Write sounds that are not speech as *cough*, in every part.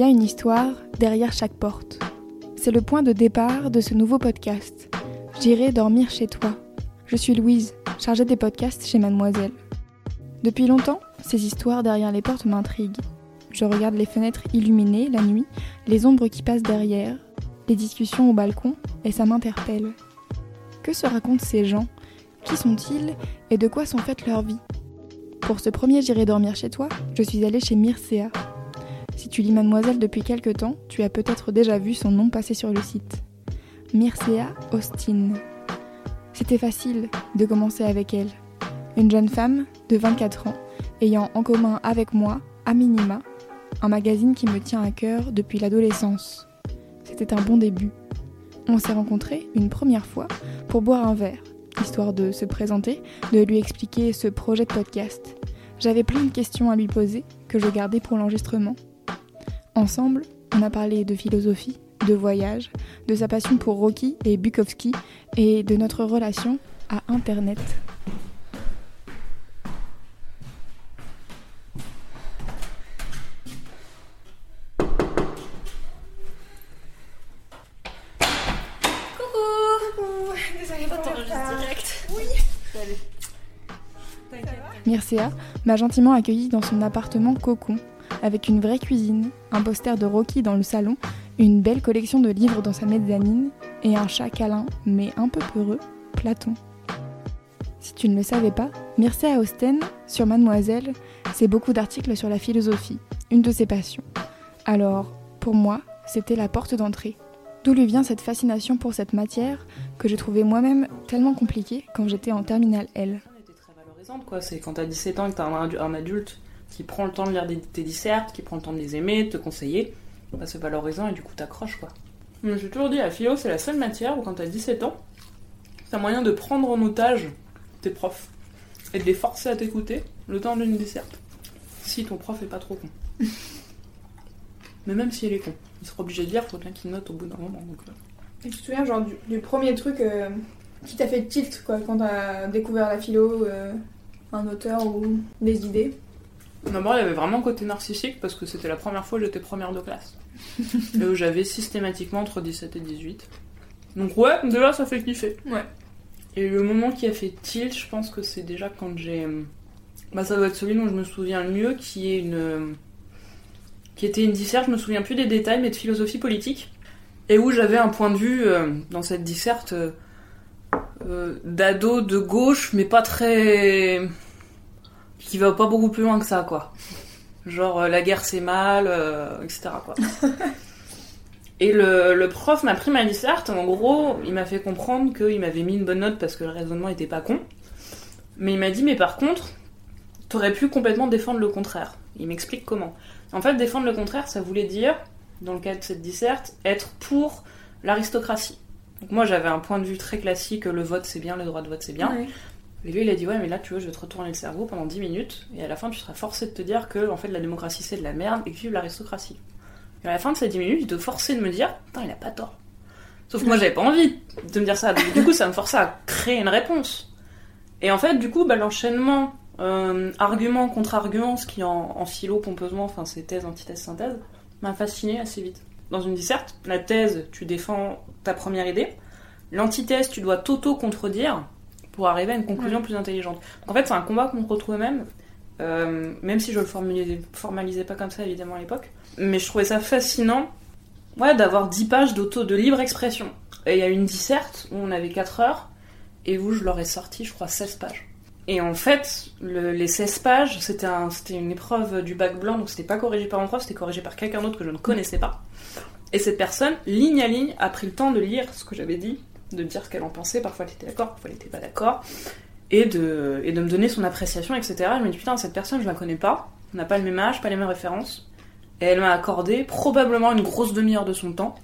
Y a une histoire derrière chaque porte. C'est le point de départ de ce nouveau podcast. J'irai dormir chez toi. Je suis Louise, chargée des podcasts chez Mademoiselle. Depuis longtemps, ces histoires derrière les portes m'intriguent. Je regarde les fenêtres illuminées la nuit, les ombres qui passent derrière, les discussions au balcon, et ça m'interpelle. Que se racontent ces gens? Qui sont-ils? Et de quoi sont faites leurs vies? Pour ce premier J'irai dormir chez toi, je suis allée chez Mircea. Si tu lis Mademoiselle depuis quelque temps, tu as peut-être déjà vu son nom passer sur le site. Mircea Austin. C'était facile de commencer avec elle. Une jeune femme de 24 ans, ayant en commun avec moi, à minima, un magazine qui me tient à cœur depuis l'adolescence. C'était un bon début. On s'est rencontrés une première fois pour boire un verre, histoire de se présenter, de lui expliquer ce projet de podcast. J'avais plein de questions à lui poser que je gardais pour l'enregistrement. Ensemble, on a parlé de philosophie, de voyage, de sa passion pour Rocky et Bukowski et de notre relation à Internet. Mircea m'a gentiment accueilli dans son appartement cocon, avec une vraie cuisine, un poster de Rocky dans le salon, une belle collection de livres dans sa mezzanine et un chat câlin, mais un peu peureux, Platon. Si tu ne le savais pas, Mircea Austen, sur Mademoiselle, c'est beaucoup d'articles sur la philosophie, une de ses passions. Alors, pour moi, c'était la porte d'entrée. D'où lui vient cette fascination pour cette matière que je trouvais moi-même tellement compliquée quand j'étais en terminale L. C'est quand t'as 17 ans et que un adulte qui prend le temps de lire des, tes dissertes, qui prend le temps de les aimer, de te conseiller, bah, c'est valorisant et du coup t'accroches quoi. Suis toujours dit, la philo c'est la seule matière où quand t'as 17 ans, t'as moyen de prendre en otage tes profs et de les forcer à t'écouter le temps d'une disserte. Si ton prof est pas trop con. *laughs* Mais même si elle est con, il sera obligé de lire, faut bien qu'il note au bout d'un moment. Donc, euh. Et tu te souviens genre du, du premier truc euh, qui t'a fait tilt quoi quand t'as découvert la philo, euh, un auteur ou des idées? D'abord, il y avait vraiment côté narcissique parce que c'était la première fois que j'étais première de classe. *laughs* et où j'avais systématiquement entre 17 et 18. Donc, ouais, déjà, ça fait kiffer. Ouais. Et le moment qui a fait tilt, je pense que c'est déjà quand j'ai. Bah, ça doit être celui dont je me souviens le mieux, qui est une. qui était une disserte, je me souviens plus des détails, mais de philosophie politique. Et où j'avais un point de vue euh, dans cette disserte euh, d'ado de gauche, mais pas très qui va pas beaucoup plus loin que ça, quoi. Genre, euh, la guerre c'est mal, euh, etc. Quoi. *laughs* Et le, le prof m'a pris ma disserte, en gros, il m'a fait comprendre qu'il m'avait mis une bonne note parce que le raisonnement était pas con. Mais il m'a dit, mais par contre, t'aurais pu complètement défendre le contraire. Il m'explique comment. En fait, défendre le contraire, ça voulait dire, dans le cas de cette disserte, être pour l'aristocratie. Donc moi, j'avais un point de vue très classique, le vote c'est bien, le droit de vote c'est bien. Ouais. Et lui, il a dit Ouais, mais là, tu vois, je vais te retourner le cerveau pendant 10 minutes, et à la fin, tu seras forcé de te dire que, en fait, la démocratie, c'est de la merde, et que vive l'aristocratie. Et à la fin de ces 10 minutes, il te forçait de me dire Putain, il a pas tort. Sauf que moi, j'avais pas envie de me dire ça. Du coup, ça me forçait à créer une réponse. Et en fait, du coup, bah, l'enchaînement euh, argument contre argument, ce qui en, en philo, pompeusement, enfin, c'est thèse, antithèse, synthèse, m'a fasciné assez vite. Dans une disserte, la thèse, tu défends ta première idée. L'antithèse, tu dois t'auto-contredire pour arriver à une conclusion plus intelligente. Donc en fait, c'est un combat contre toi-même, euh, même si je le formalisais, formalisais pas comme ça évidemment à l'époque. Mais je trouvais ça fascinant ouais, d'avoir 10 pages d'auto de libre expression. Et il y a une disserte où on avait 4 heures, et où je leur ai sorti, je crois, 16 pages. Et en fait, le- les 16 pages, c'était un, c'était une épreuve du bac blanc, donc c'était pas corrigé par mon prof, c'était corrigé par quelqu'un d'autre que je ne connaissais pas. Et cette personne, ligne à ligne, a pris le temps de lire ce que j'avais dit, de dire ce qu'elle en pensait. Parfois elle était d'accord, parfois elle était pas d'accord. Et de, et de me donner son appréciation, etc. Je me dis, putain, cette personne, je la connais pas. On n'a pas le même âge, pas les mêmes références. Et elle m'a accordé probablement une grosse demi-heure de son temps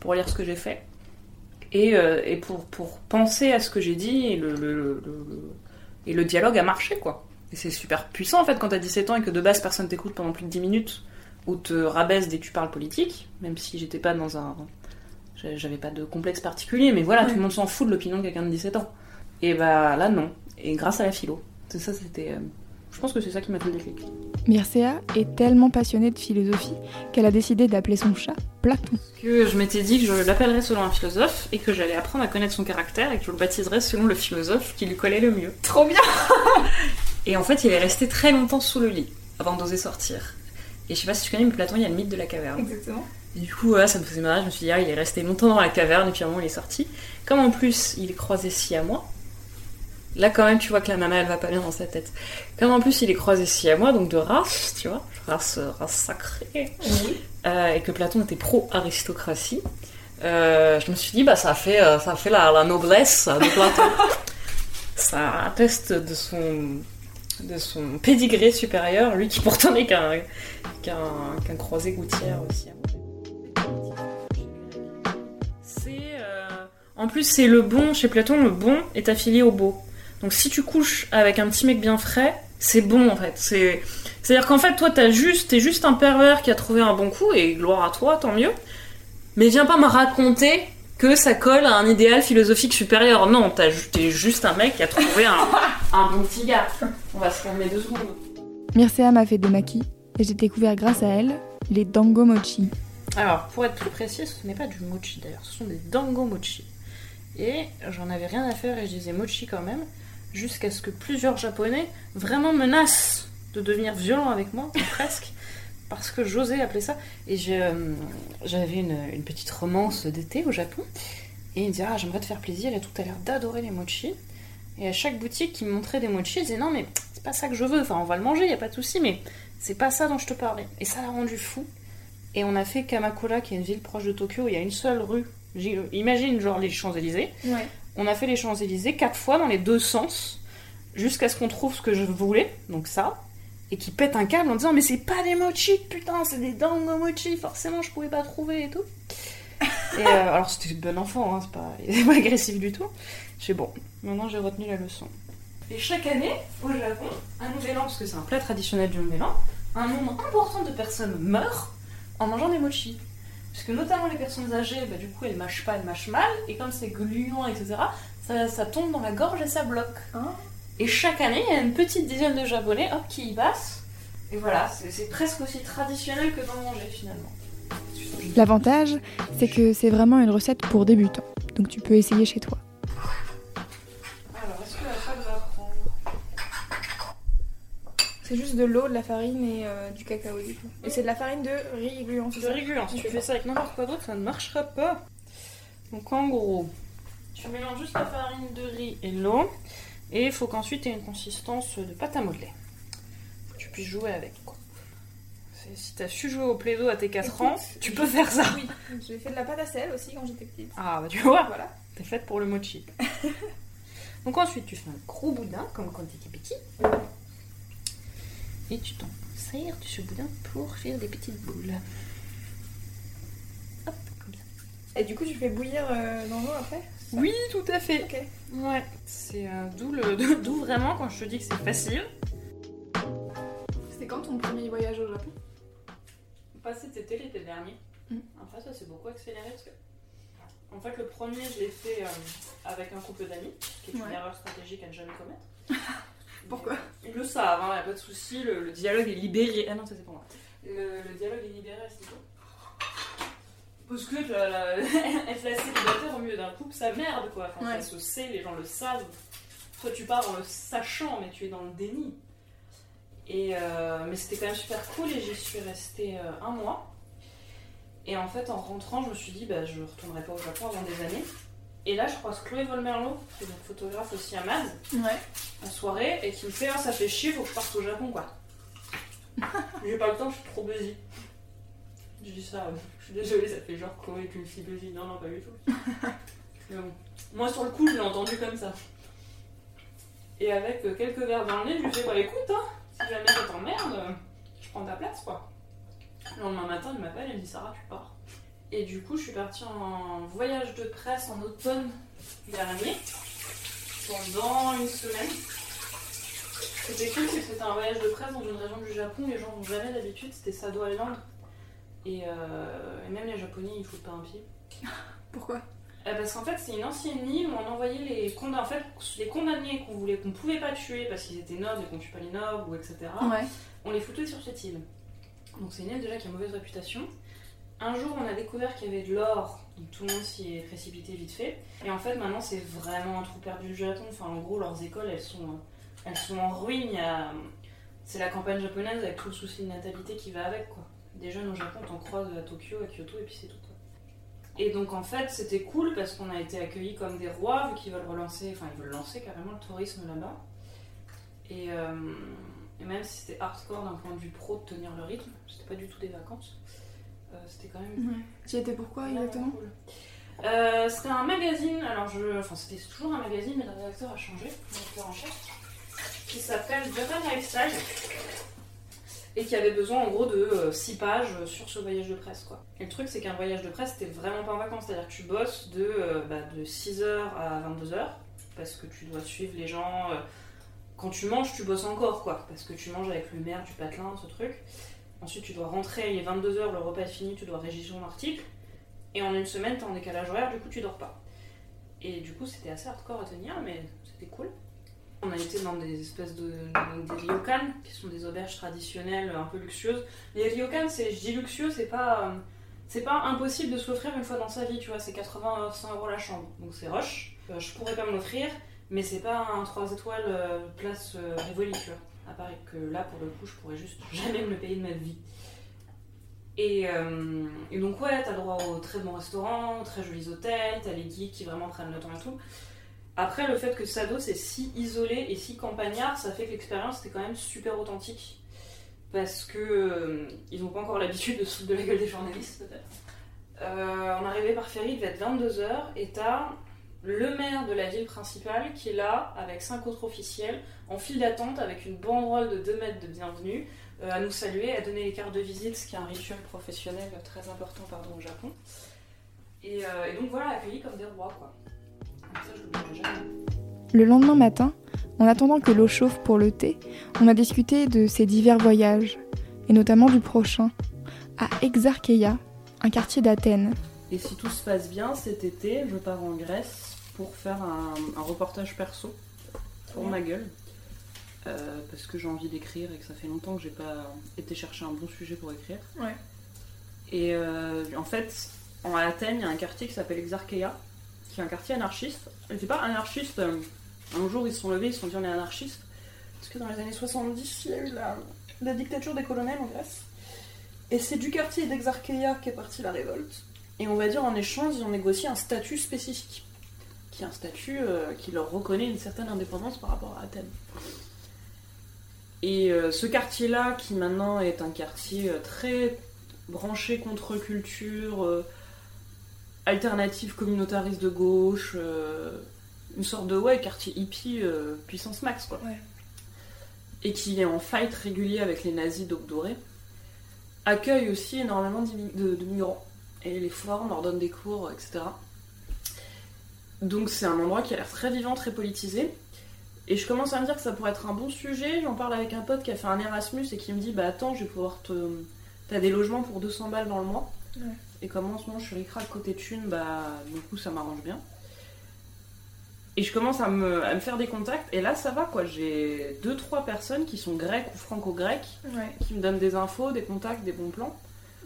pour lire ce que j'ai fait. Et, euh, et pour, pour penser à ce que j'ai dit, et le- et le dialogue a marché, quoi. Et c'est super puissant, en fait, quand t'as 17 ans et que de base, personne t'écoute pendant plus de 10 minutes, ou te rabaisse dès que tu parles politique, même si j'étais pas dans un... J'avais pas de complexe particulier, mais voilà, Ouais. tout le monde s'en fout de l'opinion de quelqu'un de 17 ans. Et bah là, non. Et grâce à la philo. C'est ça, c'était... euh, Je pense que c'est ça qui m'a fait le déclic. Mircea est tellement passionnée de philosophie qu'elle a décidé d'appeler son chat Platon. que je m'étais dit que je l'appellerais selon un philosophe et que j'allais apprendre à connaître son caractère et que je le baptiserais selon le philosophe qui lui collait le mieux. Trop bien *laughs* Et en fait, il est resté très longtemps sous le lit avant d'oser sortir. Et je sais pas si tu connais, mais Platon, il y a le mythe de la caverne. Exactement. Et du coup, ça me faisait marrer. Je me suis dit, ah, il est resté longtemps dans la caverne et puis à un moment, il est sorti. Comme en plus, il est croisé si à moi. Là, quand même, tu vois que la maman, elle va pas bien dans sa tête. Comme en plus, il est croisé si à moi, donc de race, tu vois, race, race sacrée. Euh, et que Platon était pro-aristocratie. euh, je me suis dit, bah, ça fait, euh, ça fait la, la noblesse de Platon. *laughs* ça atteste de son, de son pédigré supérieur, lui qui pourtant n'est qu'un croisé gouttière aussi. En plus, c'est le bon, chez Platon, le bon est affilié au beau. Donc si tu couches avec un petit mec bien frais, c'est bon en fait. C'est. C'est-à-dire qu'en fait, toi, t'as juste, t'es juste un pervers qui a trouvé un bon coup, et gloire à toi, tant mieux. Mais viens pas me raconter que ça colle à un idéal philosophique supérieur. Non, t'es juste un mec qui a trouvé un, un bon petit gars. On va se calmer deux secondes. Mircea m'a fait des maquis et j'ai découvert grâce à elle les dango mochi. Alors, pour être plus précis, ce n'est pas du mochi d'ailleurs, ce sont des dango mochi. Et j'en avais rien à faire et je disais mochi quand même, jusqu'à ce que plusieurs japonais vraiment menacent de devenir violents avec moi, presque, *laughs* parce que j'osais appeler ça. Et euh, j'avais une, petite romance d'été au Japon, et il me disait Ah, j'aimerais te faire plaisir, et tout a l'air d'adorer les mochi. Et à chaque boutique qui me montrait des mochi, il disait Non, mais c'est pas ça que je veux, enfin on va le manger, y a pas de souci, mais c'est pas ça dont je te parlais. Et ça l'a rendu fou. Et on a fait Kamakura, qui est une ville proche de Tokyo, où il y a une seule rue. Imagine genre les Champs-Élysées. Ouais. On a fait les Champs-Élysées quatre fois dans les deux sens, jusqu'à ce qu'on trouve ce que je voulais, donc ça, et qui pète un câble en disant Mais c'est pas des mochi, putain, c'est des dango mochi, forcément je pouvais pas trouver et tout. Et euh, *laughs* alors c'était bon enfant, hein, c'est pas, agressif du tout. J'ai bon, maintenant j'ai retenu la leçon. Et chaque année, au Japon, un nouvel an, parce que c'est un plat traditionnel du nouvel an, un nombre important de personnes meurent en mangeant des mochis. Parce que notamment les personnes âgées, bah, du coup, elles mâchent pas, elles mâchent mal, et comme c'est gluant, etc., ça, ça tombe dans la gorge et ça bloque. Ah. Et chaque année, il y a une petite dizaine de Japonais, hop, qui y passent. Et voilà, c'est c'est presque aussi traditionnel que d'en manger finalement. L'avantage, c'est que c'est vraiment une recette pour débutants, donc tu peux essayer chez toi. C'est juste de l'eau, de la farine et euh, du cacao du coup. Et c'est de la farine de riz gluant, De régulant, si tu fais ça avec n'importe quoi d'autre, ça ne marchera pas. Donc en gros, tu mélanges juste la farine de riz et l'eau. Et il faut qu'ensuite tu aies une consistance de pâte à modeler. Faut que tu puisses jouer avec. Quoi. Si tu as su jouer au plaido à tes 4 ans, tu peux faire ça. Oui, j'ai fait de la pâte à sel aussi quand j'étais petite. Ah bah tu vois, Voilà. t'es faite pour le mochi. *laughs* Donc ensuite tu fais un gros boudin comme quand t'étais petit. Et tu t'en sers de ce boudin pour faire des petites boules. Hop, comme ça. Et du coup, tu fais bouillir euh, dans l'eau après? Oui, tout à fait. Ok. Ouais, c'est euh, d'où le *laughs* d'où vraiment quand je te dis que c'est facile. C'était quand ton premier voyage au Japon? Pas cet été, l'été dernier. Mm. Après ça s'est beaucoup accéléré parce que en fait le premier je l'ai fait euh, avec un couple d'amis, qui est une Ouais. erreur stratégique à ne jamais commettre. *laughs* Pourquoi Ils le savent, hein, y a pas de souci, le, le dialogue est libéré. Ah non, ça c'est pour moi. Le, le dialogue est libéré à ce niveau. Parce que la, la- *laughs* être la célibataire au milieu d'un couple, ça merde quoi. Enfin, Ouais. Ça se sait, les gens le savent. Toi tu pars en le sachant, mais tu es dans le déni. Et euh, mais c'était quand même super cool et j'y suis restée euh, un mois. Et en fait, en rentrant, je me suis dit, bah, je retournerai pas au Japon avant des années. Et là, je croise Chloé Volmerlo, qui est donc photographe aussi à Maz Ouais. en soirée et qui me fait ah, ça fait chier, faut que je parte au Japon quoi. *laughs* J'ai pas le temps, je suis trop busy. Je dis ça, euh, je suis désolée, ça fait genre Corée qu'une fille de Non, non, pas du tout. *laughs* Mais bon. Moi, sur le coup, je l'ai entendu comme ça. Et avec euh, quelques verres dans le nez, je lui fais bah écoute, hein, si jamais ça t'emmerde, euh, je prends ta place quoi. Le lendemain matin, il m'appelle et me dit Sarah, tu pars. Et du coup, je suis partie en voyage de presse en automne dernier, pendant une semaine. C'était cool, c'est que c'était un voyage de presse dans une région du Japon, les gens vont jamais d'habitude, c'était Sado Island. Et, euh, et même les Japonais, ils foutent pas un pied. *laughs* Pourquoi? Euh, parce qu'en fait, c'est une ancienne île où on envoyait les, condam- en fait, les condamnés qu'on voulait, qu'on pouvait pas tuer parce qu'ils étaient nobles et qu'on tue pas les nobles, ou etc. Ouais. On les foutait sur cette île. Donc c'est une île déjà qui a mauvaise réputation. Un jour, on a découvert qu'il y avait de l'or, donc tout le monde s'y est précipité vite fait. Et en fait, maintenant, c'est vraiment un trou perdu du Japon. Enfin, en gros, leurs écoles, elles sont, euh, elles sont en ruine. C'est la campagne japonaise avec tout le souci de natalité qui va avec. Des jeunes au Japon, t'en croises à Tokyo, à Kyoto, et puis c'est tout. Et donc, en fait, c'était cool parce qu'on a été accueillis comme des rois, vu qu'ils veulent relancer, enfin, ils veulent lancer carrément le tourisme là-bas. Et, euh, et même si c'était hardcore d'un point de vue pro de tenir le rythme, c'était pas du tout des vacances, c'était quand même Ouais. Tu étais pourquoi exactement cool. Euh, c'était un magazine, alors je, enfin c'était toujours un magazine, mais le rédacteur a changé, le rédacteur en chef, qui s'appelle Japan Lifestyle, et qui avait besoin en gros de 6 pages sur ce voyage de presse quoi. Et le truc c'est qu'un voyage de presse c'était vraiment pas en vacances, c'est-à-dire que tu bosses de, euh, bah, de 6h à 22h, parce que tu dois suivre les gens. euh, quand tu manges, tu bosses encore quoi, parce que tu manges avec le maire du patelin, ce truc. Ensuite, tu dois rentrer, il est 22h, le repas est fini, tu dois rédiger ton article. Et en une semaine, t'es en décalage horaire, du coup, tu dors pas. Et du coup, c'était assez hardcore à tenir, mais c'était cool. On a été dans des espèces de. des ryokan, qui sont des auberges traditionnelles un peu luxueuses. Les ryokan, c'est, je dis luxueux, c'est pas. euh, C'est pas impossible de se l'offrir une fois dans sa vie, tu vois, c'est 80 100 euros la chambre. Donc c'est rush. Euh, je pourrais pas me l'offrir, mais c'est pas un 3 étoiles euh, place Rivoli, tu vois. À Paris, que là, pour le coup, je pourrais juste *laughs* jamais me le payer de ma vie. Et, euh, donc, ouais, t'as le droit aux très bons restaurants, très jolis hôtels, t'as les guides qui vraiment prennent le temps et tout. Après, le fait que Sado c'est si isolé et si campagnard, ça fait que l'expérience était quand même super authentique. Parce que euh, ils n'ont pas encore l'habitude de se de la gueule des journalistes. Euh, on arrivait par ferry, il devait être 22h, et t'as le maire de la ville principale qui est là, avec cinq autres officiels, en file d'attente, avec une banderole de 2 mètres de bienvenue, euh, à nous saluer, à donner les cartes de visite, ce qui est un rituel professionnel très important pardon, au Japon. Et, euh, et donc voilà, accueillis comme des rois, quoi. Ça, je. Le lendemain matin, en attendant que l'eau chauffe pour le thé, on a discuté de ces divers voyages, et notamment du prochain, à Exarcheia, un quartier d'Athènes. Et si tout se passe bien, cet été, je pars en Grèce pour faire un, un reportage perso pour ma gueule. Euh, parce que j'ai envie d'écrire et que ça fait longtemps que j'ai pas été chercher un bon sujet pour écrire. Ouais. Et euh, en fait, en Athènes, il y a un quartier qui s'appelle Exarcheia, qui est un quartier anarchiste. C'est pas anarchiste, euh, un jour ils se sont levés, ils se sont dit on est anarchiste. Parce que dans les années 70, il y a eu la, la dictature des colonels en Grèce. Et c'est du quartier d'Exarcheia qu'est partie la révolte. Et on va dire en échange, ils ont négocié un statut spécifique. Qui est un statut euh, qui leur reconnaît une certaine indépendance par rapport à Athènes. Et euh, ce quartier-là, qui maintenant est un quartier euh, très branché contre-culture, euh, alternative communautariste de gauche, une sorte de ouais, quartier hippie puissance max quoi. Ouais. Et qui est en fight régulier avec les nazis d'Aube Dorée, accueille aussi énormément de, de migrants. Et les forums leur donnent des cours, etc. Donc c'est un endroit qui a l'air très vivant, très politisé. Et je commence à me dire que ça pourrait être un bon sujet. J'en parle avec un pote qui a fait un Erasmus et qui me dit Bah attends, je vais pouvoir te. T'as des logements pour 200 balles dans le mois. Ouais. Et comme en ce moment je suis ricrac côté thune, bah du coup ça m'arrange bien. Et je commence à me, à me faire des contacts. Et là ça va quoi. J'ai deux trois personnes qui sont grecques ou franco-grecques Ouais, qui me donnent des infos, des contacts, des bons plans.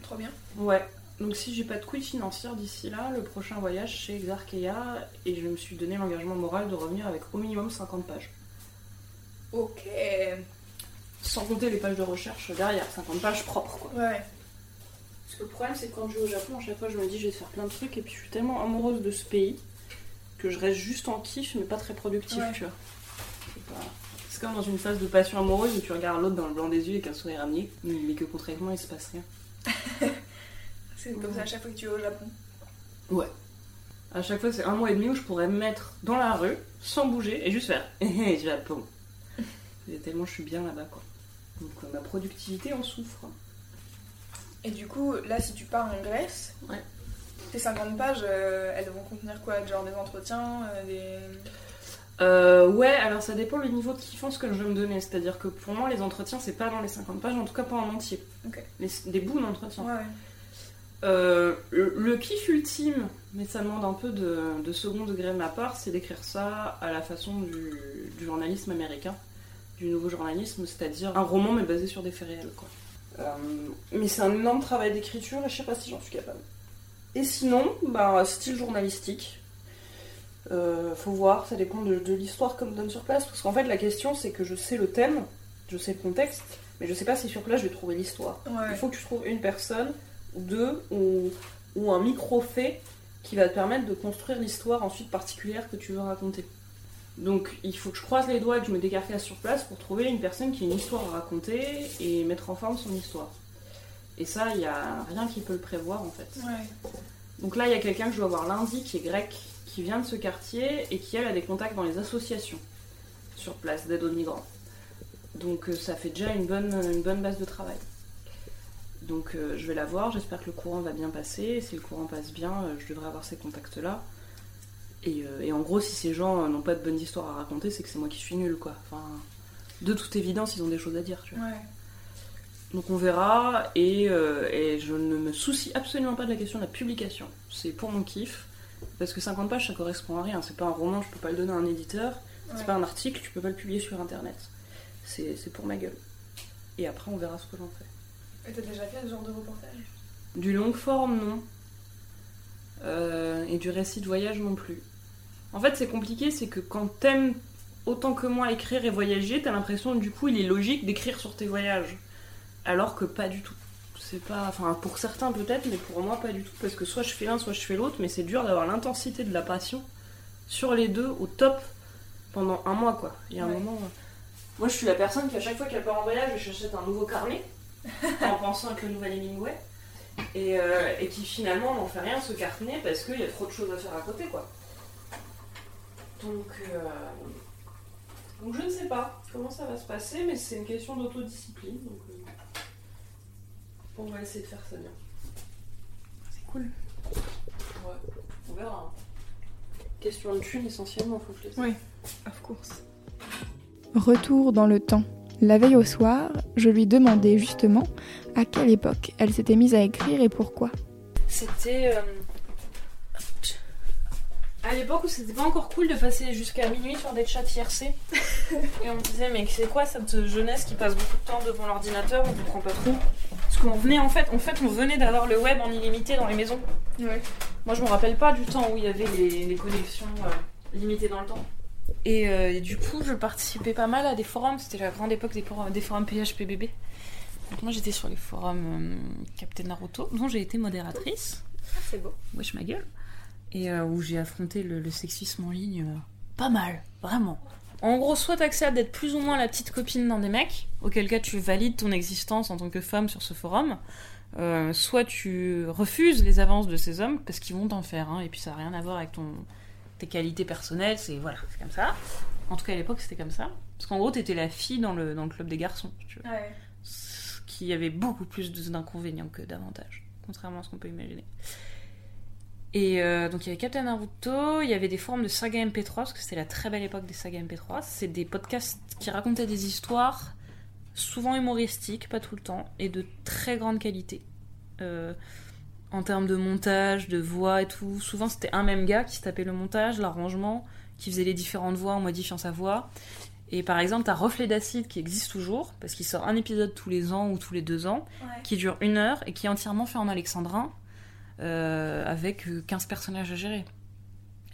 trop bien. Ouais. Donc si j'ai pas de couilles financières d'ici là, le prochain voyage c'est Exarcheia et je me suis donné l'engagement moral de revenir avec au minimum 50 pages. Ok. Sans compter les pages de recherche derrière, 50 pages propres quoi. Ouais. Parce que le problème c'est que quand je vais au Japon, à chaque fois je me dis je vais faire plein de trucs et puis je suis tellement amoureuse de ce pays que je reste juste en kiff mais pas très productif, Ouais. tu vois. C'est pas- C'est comme dans une phase de passion amoureuse où tu regardes l'autre dans le blanc des yeux avec un sourire amier, mais que concrètement il se passe rien. *laughs* C'est comme ça à chaque fois que tu vas au Japon. Ouais. À chaque fois, c'est un mois et demi où je pourrais me mettre dans la rue, sans bouger, et juste faire Hé *laughs* Japon. Et tellement je suis bien là-bas, quoi. Donc euh, ma productivité en souffre. Et du coup, là, si tu pars en Grèce, Ouais. tes 50 pages, euh, elles vont contenir quoi? Genre des entretiens, euh, des. Euh, ouais, alors ça dépend le niveau de kiffance que je veux me donner. C'est-à-dire que pour moi, les entretiens, c'est pas dans les 50 pages, en tout cas pas en entier. Ok. Les- des bouts d'entretien. Ouais, ouais. Euh, le, le kiff ultime, mais ça demande un peu de, de second degré de ma part, c'est d'écrire ça à la façon du, du journalisme américain, du nouveau journalisme, c'est-à-dire un roman mais basé sur des faits réels. Quoi. Euh, mais c'est un énorme travail d'écriture et je sais pas si j'en suis capable. Et sinon, bah, style journalistique. Euh, faut voir, ça dépend de, de l'histoire qu'on me donne sur place, parce qu'en fait la question c'est que je sais le thème, je sais le contexte, mais je sais pas si sur place je vais trouver l'histoire. Ouais. Il faut que tu trouves une personne, ou deux, ou, ou un micro-fait qui va te permettre de construire l'histoire ensuite particulière que tu veux raconter. Donc il faut que je croise les doigts et que je me décarcasse sur place pour trouver une personne qui a une histoire à raconter et mettre en forme son histoire. Et ça, il n'y a rien qui peut le prévoir en fait. Ouais. Donc là, il y a quelqu'un que je dois voir lundi qui est grec, qui vient de ce quartier et qui elle a des contacts dans les associations sur place d'aide aux migrants. Donc euh, ça fait déjà une bonne, une bonne base de travail. Donc euh, je vais la voir, j'espère que le courant va bien passer. Et si le courant passe bien, euh, je devrais avoir ces contacts-là. Et, euh, et en gros, si ces gens n'ont pas de bonnes histoires à raconter, c'est que c'est moi qui suis nulle, quoi. Enfin, de toute évidence, ils ont des choses à dire, tu vois. Ouais. Donc on verra, et, et je ne me soucie absolument pas de la question de la publication. C'est pour mon kiff, parce que 50 pages ça correspond à rien. C'est pas un roman, je peux pas le donner à un éditeur, c'est Ouais. pas un article, tu peux pas le publier sur internet. C'est c'est pour ma gueule. Et après on verra ce que j'en fais. Et t'as déjà fait ce genre de reportage Du long forme, non. Euh, et du récit de voyage non plus. En fait, c'est compliqué, c'est que quand t'aimes autant que moi écrire et voyager, t'as l'impression du coup il est logique d'écrire sur tes voyages. Alors que pas du tout. C'est pas. Enfin, pour certains peut-être, mais pour moi pas du tout. Parce que soit je fais l'un, soit je fais l'autre, mais c'est dur d'avoir l'intensité de la passion sur les deux au top pendant un mois quoi. Il y a un Ouais. moment. euh, Moi je suis la personne qui à chaque fois qu'elle part en voyage, je achète un nouveau carnet *laughs* en pensant être le nouvel Hemingway. Et, euh, et qui finalement n'en fait rien ce carnet parce qu'il y a trop de choses à faire à côté quoi. Donc, euh, donc je ne sais pas comment ça va se passer, mais c'est une question d'autodiscipline. Donc euh, on va essayer de faire ça bien. C'est cool. Ouais, on verra. hein. Question de thune essentiellement, faut que je les Oui, of course. Retour dans le temps. La veille au soir, je lui demandais justement à quelle époque elle s'était mise à écrire et pourquoi. C'était euh, à l'époque où c'était pas encore cool de passer jusqu'à minuit sur des chats IRC. *laughs* Et on me disait, mais c'est quoi cette jeunesse qui passe beaucoup de temps devant l'ordinateur On comprend pas trop. Parce qu'on venait en fait, en fait, on venait d'avoir le web en illimité dans les maisons. Ouais. Moi, je me rappelle pas du temps où il y avait les, les connexions euh, limitées dans le temps. Et, euh, et du coup, je participais pas mal à des forums. C'était la grande époque des, forums- des forums PHPBB. Donc moi, j'étais sur les forums euh, Captain Naruto, dont j'ai été modératrice. Ah, c'est beau. Wesh ma gueule. Et euh, où j'ai affronté le, le sexisme en ligne pas mal, vraiment. En gros, soit t'acceptes d'être plus ou moins la petite copine d'un des mecs, auquel cas tu valides ton existence en tant que femme sur ce forum, soit tu refuses les avances de ces hommes parce qu'ils vont t'en faire, hein, et puis ça n'a rien à voir avec ton, tes qualités personnelles, c'est voilà, c'est comme ça. En tout cas à l'époque c'était comme ça. Parce qu'en gros t'étais la fille dans le, dans le club des garçons, tu Ouais. ce qui avait beaucoup plus d'inconvénients que d'avantages, contrairement à ce qu'on peut imaginer. Et euh, donc il y avait Captain Naruto, il y avait des forums de saga MP3, parce que c'était la très belle époque des sagas MP3. C'est des podcasts qui racontaient des histoires, souvent humoristiques, pas tout le temps, et de très grande qualité. Euh, en termes de montage, de voix et tout. Souvent c'était un même gars qui se tapait le montage, l'arrangement, qui faisait les différentes voix en modifiant sa voix. Et par exemple, t'as Reflet d'acide qui existe toujours, parce qu'il sort un épisode tous les ans ou tous les deux ans, Ouais. qui dure une heure et qui est entièrement fait en alexandrin, euh, avec euh, 15 personnages à gérer.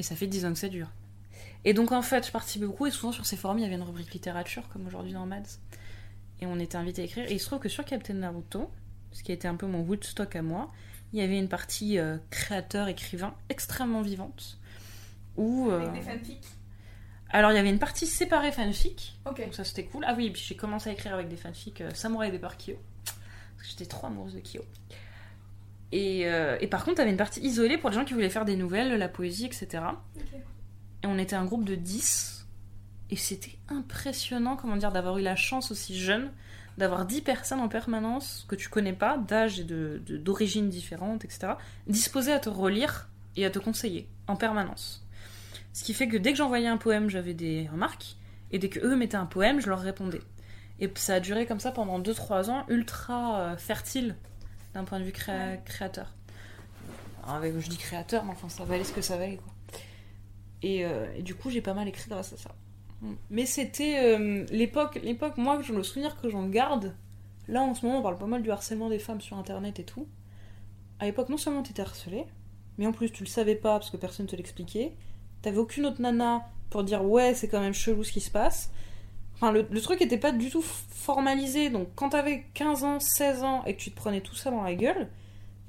Et ça fait 10 ans que ça dure. Et donc en fait, je participais beaucoup, et souvent sur ces forums, il y avait une rubrique littérature, comme aujourd'hui dans Mads. Et on était invité à écrire. Et il se trouve que sur Captain Naruto, ce qui a été un peu mon Woodstock à moi, il y avait une partie euh, créateur-écrivain extrêmement vivante. Où, euh, Avec des fanfics? Alors il y avait une partie séparée fanfic, donc ça c'était cool. Ah oui, et puis j'ai commencé à écrire avec des fanfics euh, Samurai des Kyo. Parce que j'étais trop amoureuse de Kyo. Et, euh, et par contre, t'avais une partie isolée pour les gens qui voulaient faire des nouvelles, la poésie, etc. Et on était un groupe de 10. Et c'était impressionnant, comment dire, d'avoir eu la chance aussi jeune d'avoir 10 personnes en permanence que tu connais pas, d'âge et d'origine de, d'origines différentes, etc., disposées à te relire et à te conseiller en permanence. Ce qui fait que dès que j'envoyais un poème, j'avais des remarques, et dès que eux mettaient un poème, je leur répondais. Et ça a duré comme ça pendant 2-3 ans, ultra euh, fertile d'un point de vue créa- créateur. Avec, je dis créateur, mais enfin ça valait ce que ça valait quoi. Et, euh, et du coup j'ai pas mal écrit grâce à ça. Mais c'était euh, l'époque, l'époque moi le souvenir que j'en garde. Là en ce moment on parle pas mal du harcèlement des femmes sur internet et tout. À l'époque non seulement t'étais harcelé, mais en plus tu le savais pas parce que personne te l'expliquait. T'avais aucune autre nana pour dire ouais c'est quand même chelou ce qui se passe. Enfin, le, le truc était pas du tout formalisé, donc quand t'avais 15 ans, 16 ans et que tu te prenais tout ça dans la gueule,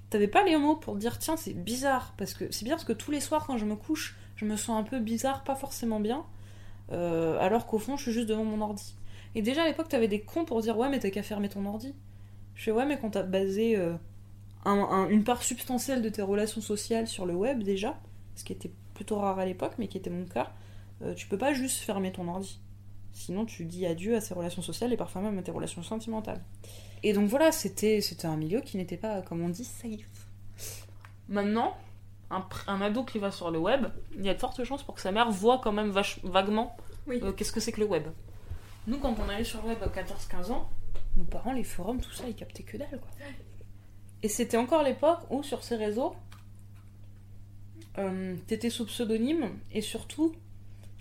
t'avais pas les mots pour dire tiens c'est bizarre, parce que c'est bien parce que tous les soirs quand je me couche, je me sens un peu bizarre, pas forcément bien, euh, alors qu'au fond je suis juste devant mon ordi. Et déjà à l'époque t'avais des cons pour dire ouais mais t'as qu'à fermer ton ordi. Je fais ouais mais quand t'as basé euh, un- un- une part substantielle de tes relations sociales sur le web déjà, ce qui était plutôt rare à l'époque mais qui était mon cas, euh, tu peux pas juste fermer ton ordi. Sinon, tu dis adieu à ces relations sociales et parfois même à tes relations sentimentales. Et donc voilà, c'était c'était un milieu qui n'était pas, comme on dit, safe. Maintenant, un, ado qui va sur le web, il y a de fortes chances pour que sa mère voit quand même vache- vaguement Oui. euh, qu'est-ce que c'est que le web. Nous, quand on allait sur le web à 14-15 ans, nos parents, les forums, tout ça, ils captaient que dalle, quoi. Et c'était encore l'époque où, sur ces réseaux, euh, t'étais sous pseudonyme, et surtout,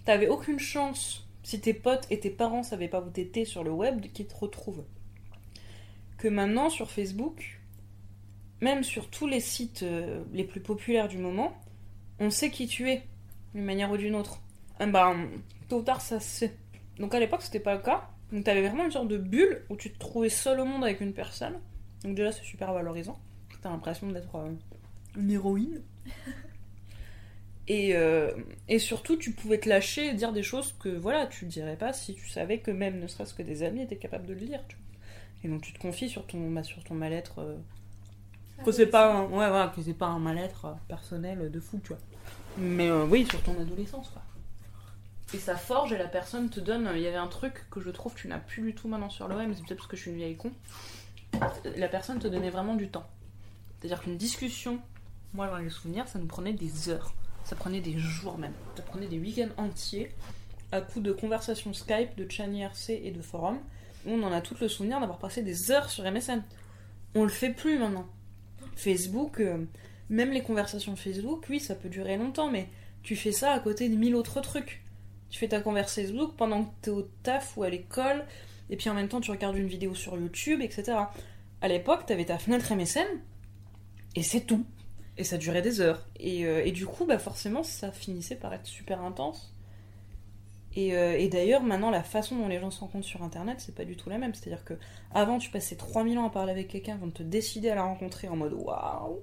t'avais aucune chance, si tes potes et tes parents savaient pas où t'étais sur le web, qu'ils te retrouvent. Que maintenant, sur Facebook, même sur tous les sites euh, les plus populaires du moment, on sait qui tu es, d'une manière ou d'une autre. Bah, tôt ou tard, ça se fait. Donc à l'époque, c'était pas le cas. Donc t'avais vraiment une sorte de bulle où tu te trouvais seul au monde avec une personne. Donc déjà, c'est super valorisant. T'as l'impression d'être euh, une héroïne. *laughs* Et, euh, et surtout, tu pouvais te lâcher et dire des choses que voilà, tu dirais pas si tu savais que même ne serait-ce que des amis étaient capables de le lire. tu vois. Et donc tu te confies sur ton, bah, sur ton mal-être. Euh, que c'est pas, un, ouais, que c'est pas un mal-être euh, personnel de fou, tu vois. Mais euh, oui, sur ton adolescence, quoi. Et ça forge et la personne te donne. Il y avait un truc que je trouve que tu n'as plus du tout maintenant sur mais c'est peut-être parce que je suis une vieille con. La personne te donnait vraiment du temps. C'est-à-dire qu'une discussion, moi dans les souvenirs, ça nous prenait des heures. Ça prenait des jours même. Ça prenait des week-ends entiers à coup de conversations Skype, de chat IRC et de forums. où On en a tout le souvenir d'avoir passé des heures sur MSN. On le fait plus maintenant. Facebook, euh, même les conversations Facebook, oui, ça peut durer longtemps, mais tu fais ça à côté de mille autres trucs. Tu fais ta converse Facebook pendant que t'es au taf ou à l'école, et puis en même temps tu regardes une vidéo sur YouTube, etc. À l'époque, t'avais ta fenêtre MSN, et c'est tout. Et ça durait des heures. Et, euh, et du coup, bah forcément, ça finissait par être super intense. Et, euh, et d'ailleurs, maintenant, la façon dont les gens se rencontrent sur Internet, c'est pas du tout la même. C'est-à-dire que avant, tu passais 3000 ans à parler avec quelqu'un avant de te décider à la rencontrer en mode waouh.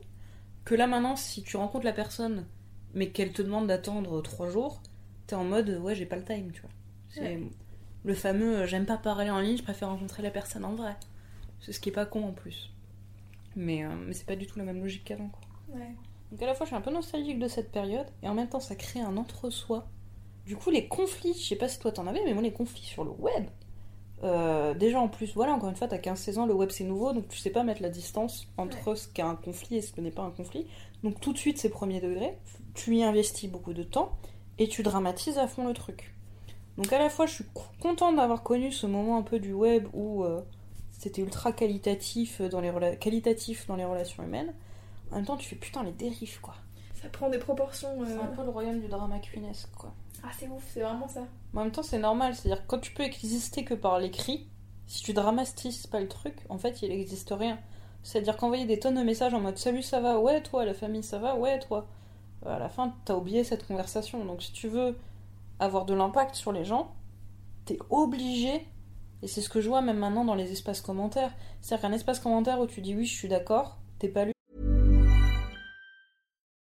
Que là, maintenant, si tu rencontres la personne, mais qu'elle te demande d'attendre 3 jours, t'es en mode ouais, j'ai pas le time, tu vois. C'est Ouais. le fameux euh, j'aime pas parler en ligne, je préfère rencontrer la personne en vrai. C'est ce qui est pas con en plus. Mais, euh, mais c'est pas du tout la même logique qu'avant, quoi. Ouais. Donc à la fois je suis un peu nostalgique de cette période et en même temps ça crée un entre-soi. Du coup les conflits, je sais pas si toi t'en avais, mais moi les conflits sur le web. euh, déjà en plus, voilà, encore une fois, t'as 15-16 ans, le web c'est nouveau, donc tu sais pas mettre la distance entre ce qu'est un conflit et ce que n'est pas un conflit. Donc tout de suite c'est premier degré, tu y investis beaucoup de temps et tu dramatises à fond le truc. Donc à la fois je suis co- contente d'avoir connu ce moment un peu du web où euh, c'était ultra qualitatif dans, les rela- qualitatif dans les relations humaines. En même temps, tu fais putain les dérives quoi. Ça prend des proportions. euh, C'est un peu le royaume du drama queenesque quoi. Ah, c'est ouf, c'est vraiment ça. Mais en même temps, c'est normal, c'est-à-dire que quand tu peux exister que par l'écrit, si tu dramatises pas le truc, en fait, il existe rien. C'est-à-dire qu'envoyer des tonnes de messages en mode salut, ça va, ouais, toi, la famille, ça va, ouais, toi. À la fin, t'as oublié cette conversation. Donc, si tu veux avoir de l'impact sur les gens, t'es obligé, et c'est ce que je vois même maintenant dans les espaces commentaires. C'est-à-dire qu'un espace commentaire où tu dis oui, je suis d'accord, t'es pas lu.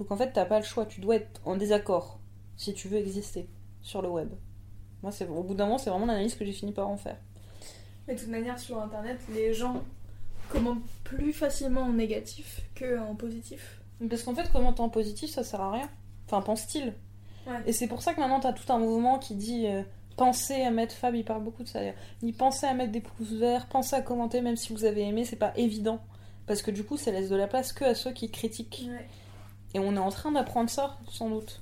Donc en fait, t'as pas le choix, tu dois être en désaccord si tu veux exister sur le web. Moi, c'est au bout d'un moment, c'est vraiment l'analyse que j'ai fini par en faire. Mais de toute manière, sur internet, les gens commentent plus facilement en négatif que en positif. Parce qu'en fait, commenter en positif, ça sert à rien. Enfin, pense-t-il. Ouais. Et c'est pour ça que maintenant, t'as tout un mouvement qui dit euh, pensez à mettre, Fab, il parle beaucoup de ça. Il pensez à mettre des pouces verts, pensez à commenter même si vous avez aimé, c'est pas évident. Parce que du coup, ça laisse de la place que à ceux qui critiquent. Ouais. Et on est en train d'apprendre ça, sans doute.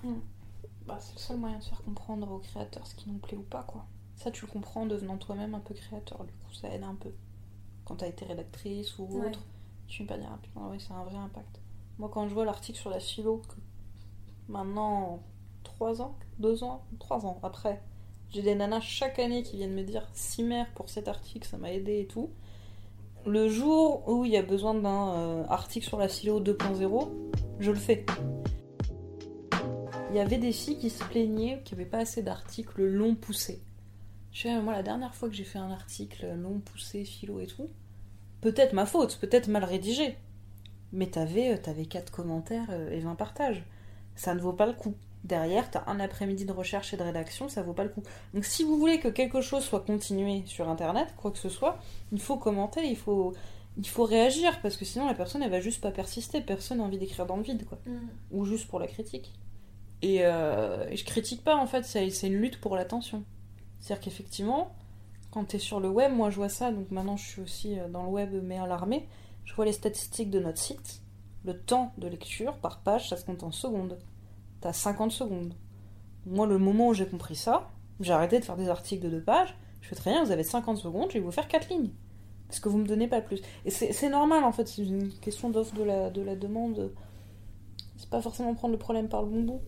Bah, c'est le seul moyen de faire comprendre aux créateurs ce qui nous plaît ou pas, quoi. Ça, tu le comprends en devenant toi-même un peu créateur, du coup, ça aide un peu. Quand t'as été rédactrice ou Ouais. autre, tu me pas dire, ah putain, ouais, c'est un vrai impact. Moi, quand je vois l'article sur la philo, que maintenant, 3 ans, 2 ans, 3 ans après, j'ai des nanas chaque année qui viennent me dire, si mère, pour cet article, ça m'a aidé et tout. Le jour où il y a besoin d'un euh, article sur la philo 2.0, je le fais. Il y avait des filles qui se plaignaient qu'il n'y avait pas assez d'articles longs poussés. Je sais, moi, la dernière fois que j'ai fait un article long poussé, philo et tout, peut-être ma faute, peut-être mal rédigé, mais t'avais, euh, t'avais 4 commentaires euh, et 20 partages. Ça ne vaut pas le coup. Derrière, t'as un après-midi de recherche et de rédaction, ça vaut pas le coup. Donc si vous voulez que quelque chose soit continué sur Internet, quoi que ce soit, il faut commenter, il faut, il faut réagir, parce que sinon la personne, elle va juste pas persister. Personne n'a envie d'écrire dans le vide, quoi ou juste pour la critique. Et, euh, je critique pas en fait, c'est une lutte pour l'attention. C'est-à-dire qu'effectivement, quand t'es sur le web, moi je vois ça, donc maintenant je suis aussi euh, dans le web mais à l'armée, je vois les statistiques de notre site, le temps de lecture par page, ça se compte en secondes. T'as 50 secondes. Moi, le moment où j'ai compris ça, j'ai arrêté de faire des articles de deux pages, je fais très bien, vous avez 50 secondes, je vais vous faire 4 lignes. Parce que vous me donnez pas plus. Et c'est c'est normal en fait, c'est une question d'offre de la, de la demande. C'est pas forcément prendre le problème par le bon bout.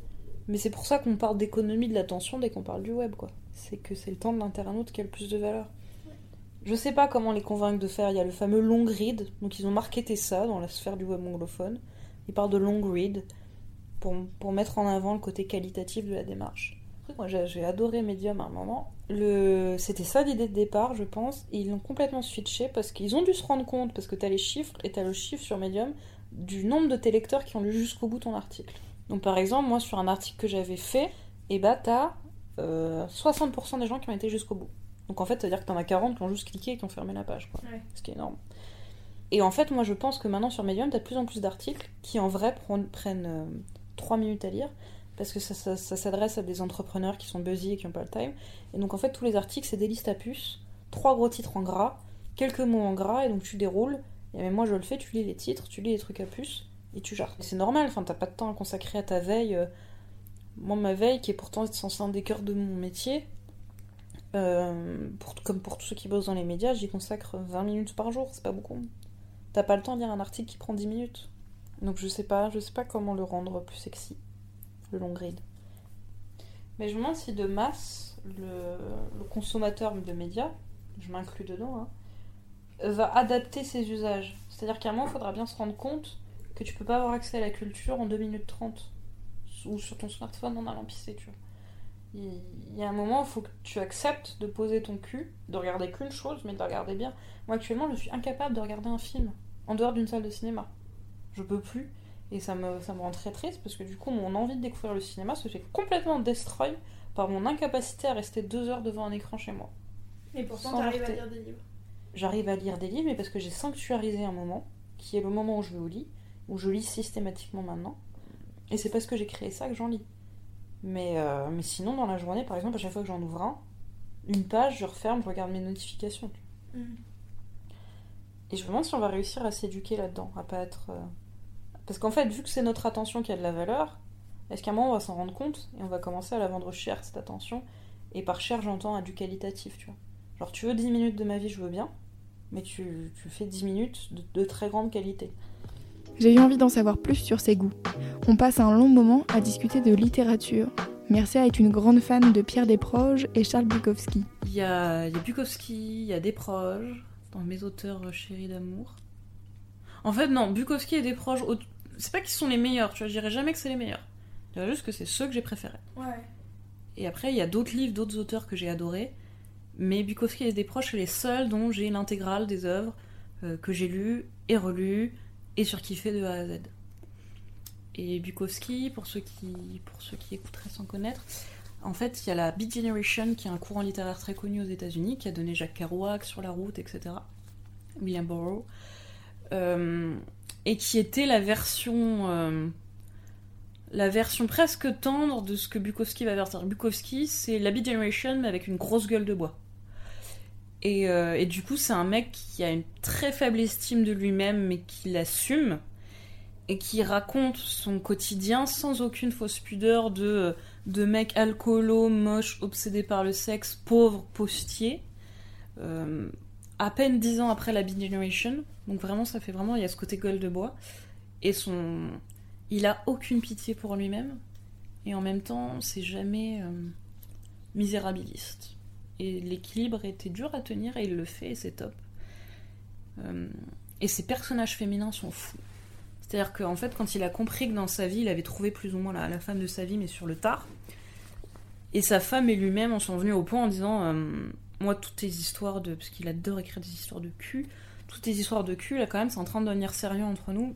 Mais c'est pour ça qu'on parle d'économie de l'attention dès qu'on parle du web, quoi. C'est que c'est le temps de l'internaute qui a le plus de valeur. Je sais pas comment les convaincre de faire. Il y a le fameux long read, donc ils ont marketé ça dans la sphère du web anglophone. Ils parlent de long read pour, pour mettre en avant le côté qualitatif de la démarche. Après, Moi j'ai adoré Medium à un moment. Le... C'était ça l'idée de départ, je pense. Et ils l'ont complètement switché parce qu'ils ont dû se rendre compte, parce que t'as les chiffres et t'as le chiffre sur Medium du nombre de tes lecteurs qui ont lu jusqu'au bout ton article. Donc par exemple, moi sur un article que j'avais fait, et bah t'as euh, 60% des gens qui ont été jusqu'au bout. Donc en fait, ça veut dire que t'en as 40 qui ont juste cliqué et qui ont fermé la page, quoi. Ouais. Ce qui est énorme. Et en fait, moi je pense que maintenant sur Medium, t'as de plus en plus d'articles qui en vrai pren- prennent 3 minutes à lire, parce que ça, ça- s'adresse à des entrepreneurs qui sont busy et qui n'ont pas le time. Et donc en fait, tous les articles, c'est des listes à puces, trois gros titres en gras, quelques mots en gras, et donc tu déroules. Et moi je le fais, tu lis les titres, tu lis les trucs à puces, et tu jarres. Et C'est normal, enfin t'as pas de temps à consacrer à ta veille. euh, Moi, ma veille, qui est pourtant censée un des cœurs de mon métier, euh, comme pour tous ceux qui bossent dans les médias, j'y consacre 20 minutes par jour, c'est pas beaucoup. T'as pas le temps de lire un article qui prend 10 minutes. Donc je sais pas, je sais pas comment le rendre plus sexy, le long read. Mais je me demande si de masse, le, consommateur de médias, je m'inclus dedans, hein, va adapter ses usages. C'est-à-dire qu'à un moment, il faudra bien se rendre compte que tu peux pas avoir accès à la culture en 2 minutes 30. Ou sur ton smartphone en allant pisser, tu vois. Il y a un moment, il faut que tu acceptes de poser ton cul, de regarder qu'une chose, mais de regarder bien. Moi, actuellement, je suis incapable de regarder un film en dehors d'une salle de cinéma. Je peux plus. Et ça me, ça me rend très triste parce que du coup, mon envie de découvrir le cinéma se fait complètement destroy par mon incapacité à rester deux heures devant un écran chez moi. Et pourtant, t'arrives à lire des livres. J'arrive à lire des livres, mais parce que j'ai sanctuarisé un moment, qui est le moment où je vais au lit, où je lis systématiquement maintenant. Et c'est parce que j'ai créé ça que j'en lis. Mais, euh, mais sinon, dans la journée, par exemple, à chaque fois que j'en ouvre un, une page, je referme, je regarde mes notifications. Mhm. Et je me demande si on va réussir à s'éduquer là-dedans, à pas être. euh, Parce qu'en fait, vu que c'est notre attention qui a de la valeur, est-ce qu'à un moment on va s'en rendre compte et on va commencer à la vendre cher cette attention? Et par cher, j'entends à du qualitatif, tu vois. Genre, tu veux 10 minutes de ma vie, je veux bien, mais tu, tu fais 10 minutes de, de très grande qualité. J'ai eu envie d'en savoir plus sur ses goûts. On passe un long moment à discuter de littérature. Mircea est une grande fan de Pierre Desproges et Charles Bukowski. Il y a, il y a Bukowski, il y a Desproges, dans mes auteurs chéris d'amour. En fait, non, Bukowski et Desproges, au- c'est pas qu'ils sont les meilleurs, tu vois, je dirais jamais que c'est les meilleurs. Je dirais juste que c'est ceux que j'ai préférés. Ouais. Et après, il y a d'autres livres, d'autres auteurs que j'ai adorés. Mais Bukowski et Desproges, c'est les seuls dont j'ai l'intégrale des œuvres euh, que j'ai lues et relues et surkiffées de A à Z. Et Bukowski, pour ceux qui, pour ceux qui écouteraient sans connaître, en fait, il y a la Beat Generation, qui est un courant littéraire très connu aux États-Unis, qui a donné Jacques Kerouac sur la route, etc. William Burroughs. Euh, et qui était la version. euh, la version presque tendre de ce que Bukowski va faire. Bukowski, c'est la Beat Generation, mais avec une grosse gueule de bois. Et, euh, et du coup, c'est un mec qui a une très faible estime de lui-même, mais qui l'assume, et qui raconte son quotidien sans aucune fausse pudeur de, de mec alcoolo, moche, obsédé par le sexe, pauvre, postier. Euh, à peine dix ans après la Beat Generation, donc vraiment, ça fait vraiment, il y a ce côté gueule de bois. Et son, il a aucune pitié pour lui-même. Et en même temps c'est jamais euh, misérabiliste. Et l'équilibre était dur à tenir et il le fait et c'est top. Euh, et ses personnages féminins sont fous. C'est à dire qu'en fait quand il a compris que dans sa vie il avait trouvé plus ou moins la, la femme de sa vie mais sur le tard et sa femme et lui-même en sont venus au point en disant euh, moi toutes tes histoires de parce qu'il adore écrire des histoires de cul toutes tes histoires de cul là quand même c'est en train de devenir sérieux entre nous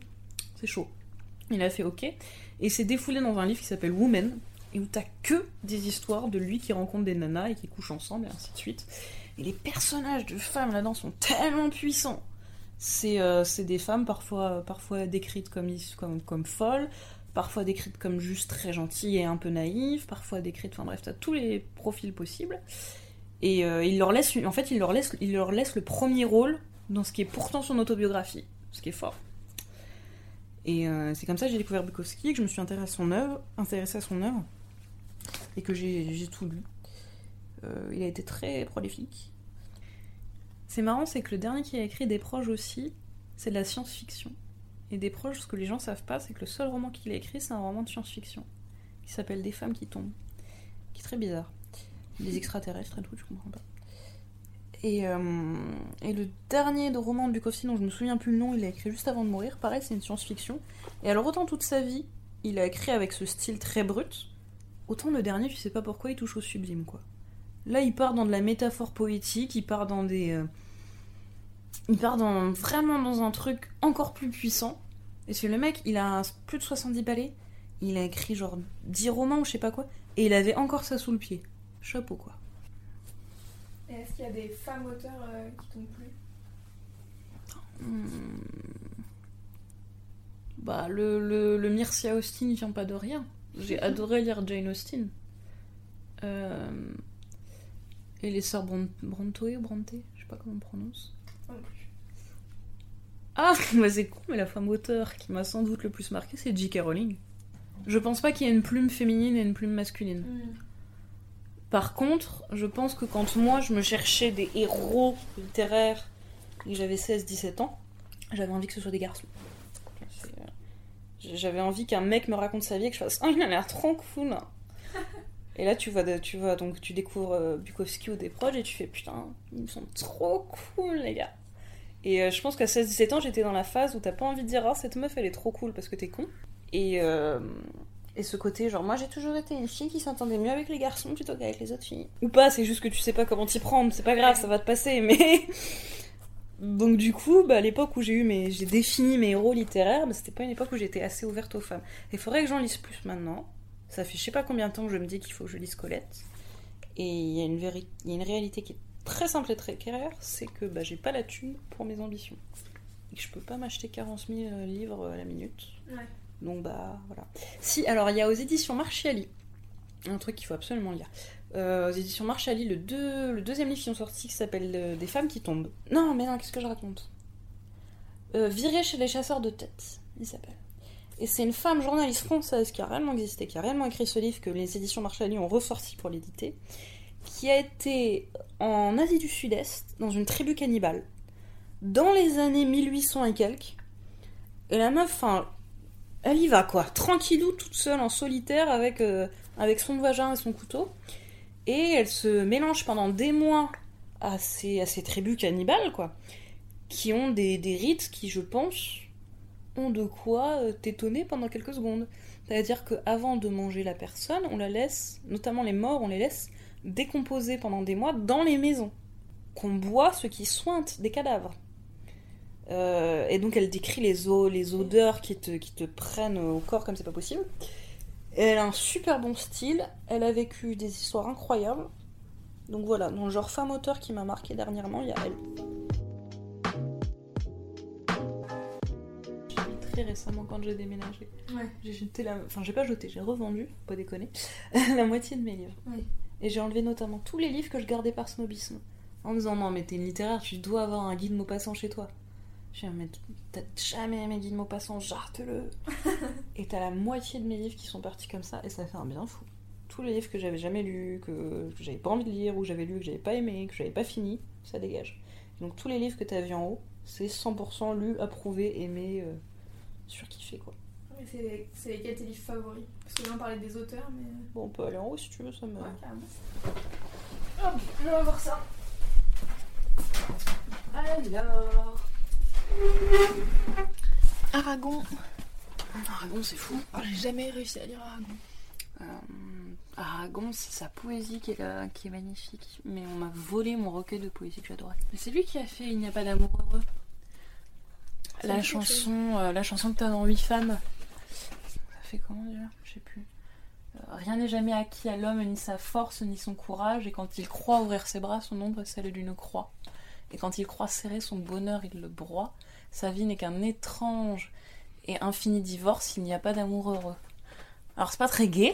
c'est chaud il a fait OK et s'est défoulé dans un livre qui s'appelle Woman et où t'as que des histoires de lui qui rencontre des nanas et qui couchent ensemble et ainsi de suite. Et les personnages de femmes là-dedans sont tellement puissants. C'est euh, des femmes parfois, parfois décrites comme, comme, comme folles, parfois décrites comme juste très gentilles et un peu naïves, parfois décrites, enfin bref, t'as tous les profils possibles. Et euh, il leur laisse, en fait, il leur laisse, il leur laisse le premier rôle dans ce qui est pourtant son autobiographie, ce qui est fort. Et euh, c'est comme ça que j'ai découvert Bukowski, que je me suis intéressée à son œuvre, intéressée à son œuvre, et que j'ai tout lu. Euh, il a été très prolifique. C'est marrant, c'est que le dernier qui a écrit Des proches aussi, c'est de la science-fiction. Et Des proches, ce que les gens savent pas, c'est que le seul roman qu'il a écrit, c'est un roman de science-fiction, qui s'appelle Des femmes qui tombent, qui est très bizarre. Des extraterrestres et tout, je comprends pas. Et, euh, et le dernier de roman de Bukowski, dont je me souviens plus le nom, il l'a écrit juste avant de mourir. Pareil, c'est une science-fiction. Et alors, autant toute sa vie, il a écrit avec ce style très brut, autant le dernier, tu sais pas pourquoi, il touche au sublime, quoi. Là, il part dans de la métaphore poétique, il part dans des. euh, Il part dans, vraiment dans un truc encore plus puissant. Et c'est le mec, il a plus de 70 balais, il a écrit genre 10 romans ou je sais pas quoi, et il avait encore ça sous le pied. Chapeau, quoi. Est-ce qu'il y a des femmes auteurs euh, qui t'ont plu? Hmm. Bah, le, le, le Mircea Austin vient pas de rien. J'ai *laughs* adoré lire Jane Austen. Euh, Et les sœurs Brontë ou Brontë, je sais pas comment on prononce. Ah, *laughs* bah c'est con, mais la femme auteur qui m'a sans doute le plus marqué, c'est J.K. Rowling. Je pense pas qu'il y ait une plume féminine et une plume masculine. Par contre, je pense que quand moi je me cherchais des héros littéraires et que j'avais 16-17 ans, j'avais envie que ce soit des garçons. Euh, J'avais envie qu'un mec me raconte sa vie et que je fasse Oh, il a l'air trop cool. Et là, tu vois, tu vois, donc tu découvres euh, Bukowski ou des proches et tu fais Putain, ils sont trop cool, les gars. Et euh, je pense qu'à 16-17 ans, j'étais dans la phase où t'as pas envie de dire Ah, cette meuf, elle est trop cool parce que t'es con. Et, et ce côté, genre, moi j'ai toujours été une fille qui s'entendait mieux avec les garçons plutôt qu'avec les autres filles. Ou pas, c'est juste que tu sais pas comment t'y prendre, c'est pas grave, ça va te passer, mais. *laughs* Donc du coup, bah, à l'époque où j'ai eu mes, j'ai défini mes héros littéraires, bah, c'était pas une époque où j'étais assez ouverte aux femmes. Il faudrait que j'en lise plus maintenant. Ça fait je sais pas combien de temps que je me dis qu'il faut que je lise Colette. Et il y a une y a une réalité qui est très simple et très claire, c'est que bah, j'ai pas la thune pour mes ambitions. Et que je peux pas m'acheter 40 000 livres à la minute. Ouais. Donc bah voilà. Si, alors il y a aux éditions Marchiali, un truc qu'il faut absolument lire. Euh, aux éditions Marchiali, le, deux- le deuxième livre qui ont sorti qui s'appelle euh, Des femmes qui tombent. Non, mais non, qu'est-ce que je raconte? Euh, Virer chez les chasseurs de têtes, il s'appelle. Et c'est une femme journaliste française qui a réellement existé, qui a réellement écrit ce livre que les éditions Marchiali ont ressorti pour l'éditer, qui a été en Asie du Sud-Est, dans une tribu cannibale. dans les années 1800 et quelques. Et la meuf, enfin, elle y va quoi, tranquillou, toute seule, en solitaire, avec, euh, avec son vagin et son couteau. Et elle se mélange pendant des mois à ces, à ces tribus cannibales, quoi, qui ont des, des rites qui, je pense, ont de quoi euh, t'étonner pendant quelques secondes. C'est-à-dire qu'avant de manger la personne, on la laisse, notamment les morts, on les laisse décomposer pendant des mois dans les maisons. Qu'on boit ce qui sointe des cadavres. Euh, et donc elle décrit les, odeurs qui te, qui te prennent au corps comme c'est pas possible. Et elle a un super bon style, elle a vécu des histoires incroyables. Donc voilà, dans le genre femme auteur qui m'a marqué dernièrement, il y a elle. Très récemment quand j'ai déménagé. Ouais. J'ai jeté la... Enfin j'ai pas jeté, j'ai revendu, faut pas déconner, *laughs* la moitié de mes livres. Et j'ai enlevé notamment tous les livres que je gardais par snobisme. En me disant non mais t'es une littéraire, tu dois avoir un guide Maupassant chez toi. Suis mais t'as jamais aimé guide Maupassant, jarte-le. *laughs* et t'as la moitié de mes livres qui sont partis comme ça et ça fait un bien fou. Tous les livres que j'avais jamais lus, que, que j'avais pas envie de lire, ou j'avais lu, que j'avais pas aimé, que j'avais pas fini, ça dégage. Donc tous les livres que t'as vus en haut, c'est 100% lu, approuvé, aimé, euh, surkiffé quoi. C'est c'est lesquels tes livres favoris? Parce que là on parlait des auteurs, mais. Bon on peut aller en haut si tu veux, ça me... carrément. Hop, on va voir ça. Alors... Aragon. Aragon c'est fou. Oh, J'ai jamais réussi à lire Aragon. Euh, Aragon, c'est sa poésie qui est, là- qui est magnifique. Mais on m'a volé mon recueil de poésie que j'adorais. Mais c'est lui qui a fait Il n'y a pas d'amour heureux. La chanson, euh, la chanson que t'as dans 8 femmes. Ça fait comment déjà? Je sais plus. Euh, Rien n'est jamais acquis à l'homme, ni sa force, ni son courage, et quand il croit ouvrir ses bras, son ombre est celle d'une croix. Et quand il croit serrer son bonheur, il le broie. Sa vie n'est qu'un étrange et infini divorce, il n'y a pas d'amour heureux. Alors c'est pas très gai,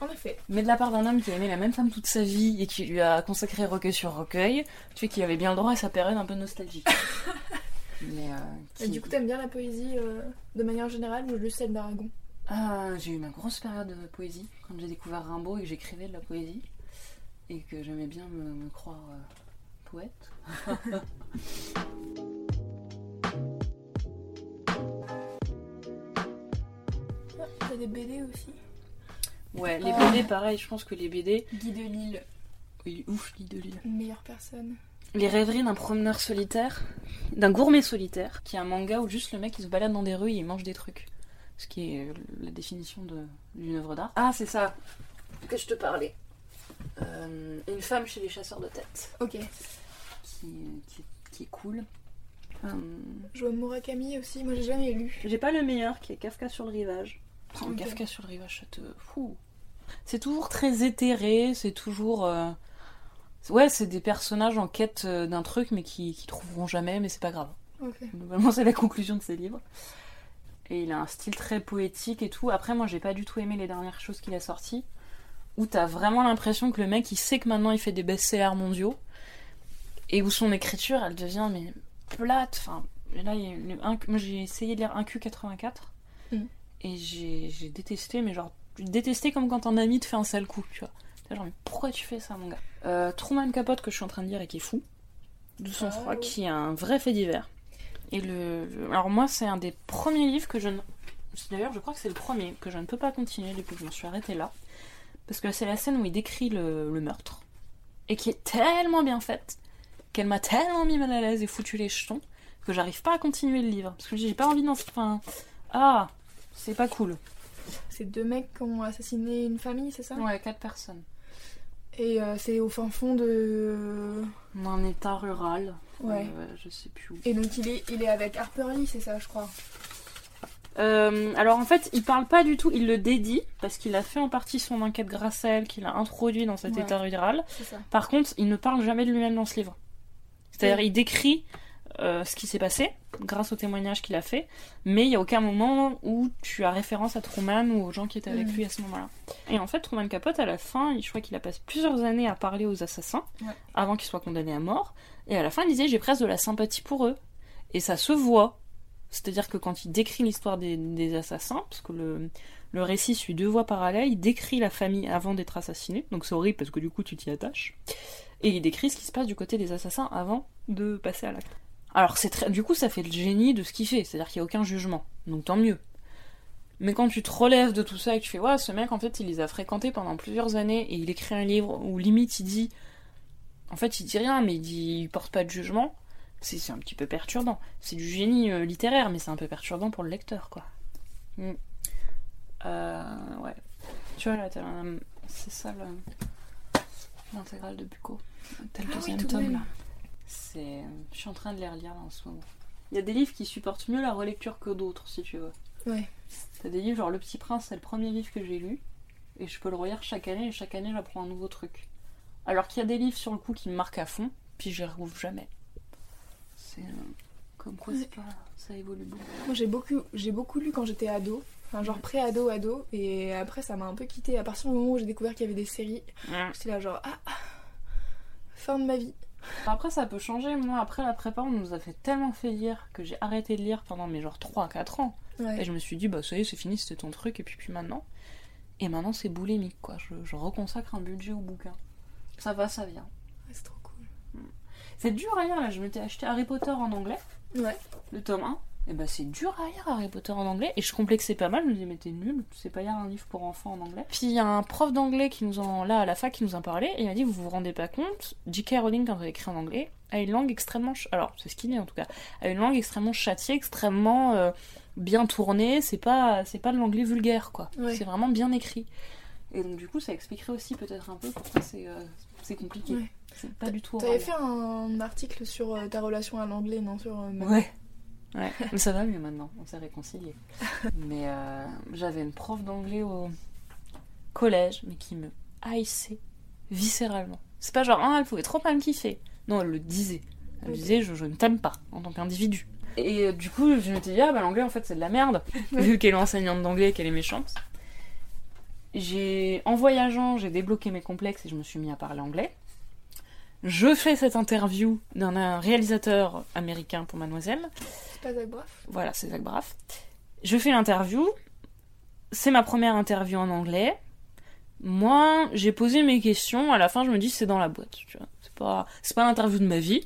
En effet. mais de la part d'un homme qui a aimé la même femme toute sa vie et qui lui a consacré recueil sur recueil, tu sais qu'il avait bien le droit à sa période un peu nostalgique. *laughs* mais euh, Et du coup, t'aimes bien la poésie euh, de manière générale ou juste celle d'Aragon? Ah, j'ai eu ma grosse période de poésie quand j'ai découvert Rimbaud et que j'écrivais de la poésie et que j'aimais bien me, me croire euh, poète. *laughs* T'as des BD aussi. Ouais, les Ah. BD pareil, je pense que les BD, Guy de Lille, il est ouf, lit de Lille. une meilleure personne. Les rêveries d'un promeneur solitaire, d'un gourmet solitaire, qui est un manga où juste le mec il se balade dans des rues et il mange des trucs. Ce qui est la définition d'une œuvre d'art. Ah, c'est ça que je te parlais. Euh, une femme chez les chasseurs de tête, Ok. qui, qui, qui est cool. Euh, Je vois Murakami aussi, moi j'ai jamais lu. J'ai pas le meilleur, qui est Kafka sur le rivage. Kafka sur le rivage, ça te... Fou. C'est toujours très éthéré, c'est toujours... euh, Ouais, c'est des personnages en quête euh, d'un truc, mais qui, qui trouveront jamais, mais c'est pas grave. Ok. Globalement, *laughs* c'est la conclusion de ses livres. Et il a un style très poétique et tout. Après, moi, j'ai pas du tout aimé les dernières choses qu'il a sorties. Où t'as vraiment l'impression que le mec, il sait que maintenant il fait des best-sellers mondiaux. Et où son écriture, elle devient mais plate. Enfin, et là, il y a le un- moi, j'ai essayé de lire 1Q84. Mhm. Et j'ai détesté, mais genre, détesté comme quand un ami te fait un sale coup, tu vois. Genre, mais pourquoi tu fais ça, mon gars? Euh, Truman Capote, que je suis en train de lire et qui est fou. De son Ah, froid, oui. qui a un vrai fait divers. Et le, le- alors moi, c'est un des premiers livres que je ne... D'ailleurs, je crois que c'est le premier que je ne peux pas continuer depuis que je m'en suis arrêtée là. Parce que c'est la scène où il décrit le, le meurtre. Et qui est tellement bien faite qu'elle m'a tellement mis mal à l'aise et foutu les jetons que j'arrive pas à continuer le livre. Parce que j'ai pas envie d'en... Enfin... Ah C'est pas cool. C'est deux mecs qui ont assassiné une famille, c'est ça? Ouais, quatre personnes. Et euh, c'est au fin fond de. Dans un état rural. Ouais. Euh, je sais plus où. Et donc il est, il est avec Harper Lee, c'est ça, je crois. Euh, alors en fait, il parle pas du tout, il le dédie, parce qu'il a fait en partie son enquête grâce à elle, qu'il a introduit dans cet Ouais. état rural. C'est ça. Par contre, il ne parle jamais de lui-même dans ce livre. C'est-à-dire, Oui. il décrit euh, ce qui s'est passé, grâce au témoignage qu'il a fait, mais il n'y a aucun moment où tu as référence à Truman ou aux gens qui étaient avec Mhm. lui à ce moment-là. Et en fait, Truman Capote, à la fin, je crois qu'il a passé plusieurs années à parler aux assassins, Ouais. avant qu'ils soient condamnés à mort, et à la fin, il disait, j'ai presque de la sympathie pour eux. Et ça se voit. C'est-à-dire que quand il décrit l'histoire des, des assassins, parce que le, le récit suit deux voies parallèles, il décrit la famille avant d'être assassiné, donc c'est horrible parce que du coup tu t'y attaches, et il décrit ce qui se passe du côté des assassins avant de passer à l'acte. Alors c'est très... du coup ça fait le génie de ce qu'il fait, c'est-à-dire qu'il n'y a aucun jugement, donc tant mieux. Mais quand tu te relèves de tout ça et que tu fais, ouais, ce mec en fait il les a fréquentés pendant plusieurs années et il écrit un livre où limite il dit, en fait il dit rien mais il, dit... il porte pas de jugement, c'est un petit peu perturbant. C'est du génie euh, littéraire mais c'est un peu perturbant pour le lecteur quoi. Mm. Euh, ouais. Tu vois là, c'est ça le- l'intégrale de Bucco. T'as le Ah oui, deuxième tome là. C'est, je suis en train de les relire en ce moment. Il y a des livres qui supportent mieux la relecture que d'autres, si tu veux. Ouais. T'as des livres genre Le Petit Prince, c'est le premier livre que j'ai lu, et je peux le relire chaque année, et chaque année j'apprends un nouveau truc. Alors qu'il y a des livres sur le coup qui me marquent à fond, puis je les retrouve jamais. C'est euh, comme quoi c'est pas, ça évolue beaucoup. Moi j'ai beaucoup, j'ai beaucoup lu quand j'étais ado, enfin genre pré-ado, ado, et après ça m'a un peu quitté. À partir du moment où j'ai découvert qu'il y avait des séries, j'étais là genre ah, ah, fin de ma vie. Après, ça peut changer. Moi, après la prépa, on nous a fait tellement fait lire que j'ai arrêté de lire pendant mes genre 3-4 ans. Et je me suis dit, bah ça y est, c'est fini, c'était ton truc, et puis, puis maintenant. Et maintenant, c'est boulémique, quoi. Je, je reconsacre un budget au bouquin. Ça va, ça vient. Ouais, c'est trop cool. C'est dur à lire, là. Je m'étais acheté Harry Potter en anglais, Ouais. le tome 1. Et bah, c'est dur à lire Harry Potter en anglais. Et je complexais pas mal. Je me disais, mais t'es nul, tu sais pas lire un livre pour enfants en anglais. Puis il y a un prof d'anglais qui nous en, là, à la fac, qui nous en parlait. Et il m'a dit, vous vous rendez pas compte, J.K. Rowling, quand elle écrit en anglais, a une langue extrêmement. ch- Alors, c'est ce qu'il est en tout cas. A une langue extrêmement châtiée, extrêmement euh, bien tournée. C'est pas, c'est pas de l'anglais vulgaire, quoi. Ouais. C'est vraiment bien écrit. Et donc, du coup, ça expliquerait aussi peut-être un peu pourquoi c'est euh, c'est compliqué. Ouais. C'est pas du tout T'avais fait un article sur euh, ta relation à l'anglais, non Sur euh, Ouais. Ouais, *laughs* mais ça va mieux maintenant, on s'est réconciliés. *laughs* mais euh, j'avais une prof d'anglais au collège, mais qui me haïssait viscéralement. C'est pas genre, ah, elle pouvait trop pas me kiffer. Non, elle le disait. Elle me disait, je, je ne t'aime pas en tant qu'individu. Et euh, du coup, je m'étais dit, ah bah l'anglais en fait c'est de la merde, *laughs* vu qu'elle est enseignante d'anglais et qu'elle est méchante. J'ai, en voyageant, j'ai débloqué mes complexes et je me suis mis à parler anglais. Je fais cette interview d'un un réalisateur américain pour Mademoiselle. C'est pas Zach Braff? Voilà, c'est Zach Braff. Je fais l'interview. C'est ma première interview en anglais. Moi, j'ai posé mes questions. À la fin, je me dis c'est dans la boîte. C'est pas, c'est pas l'interview de ma vie,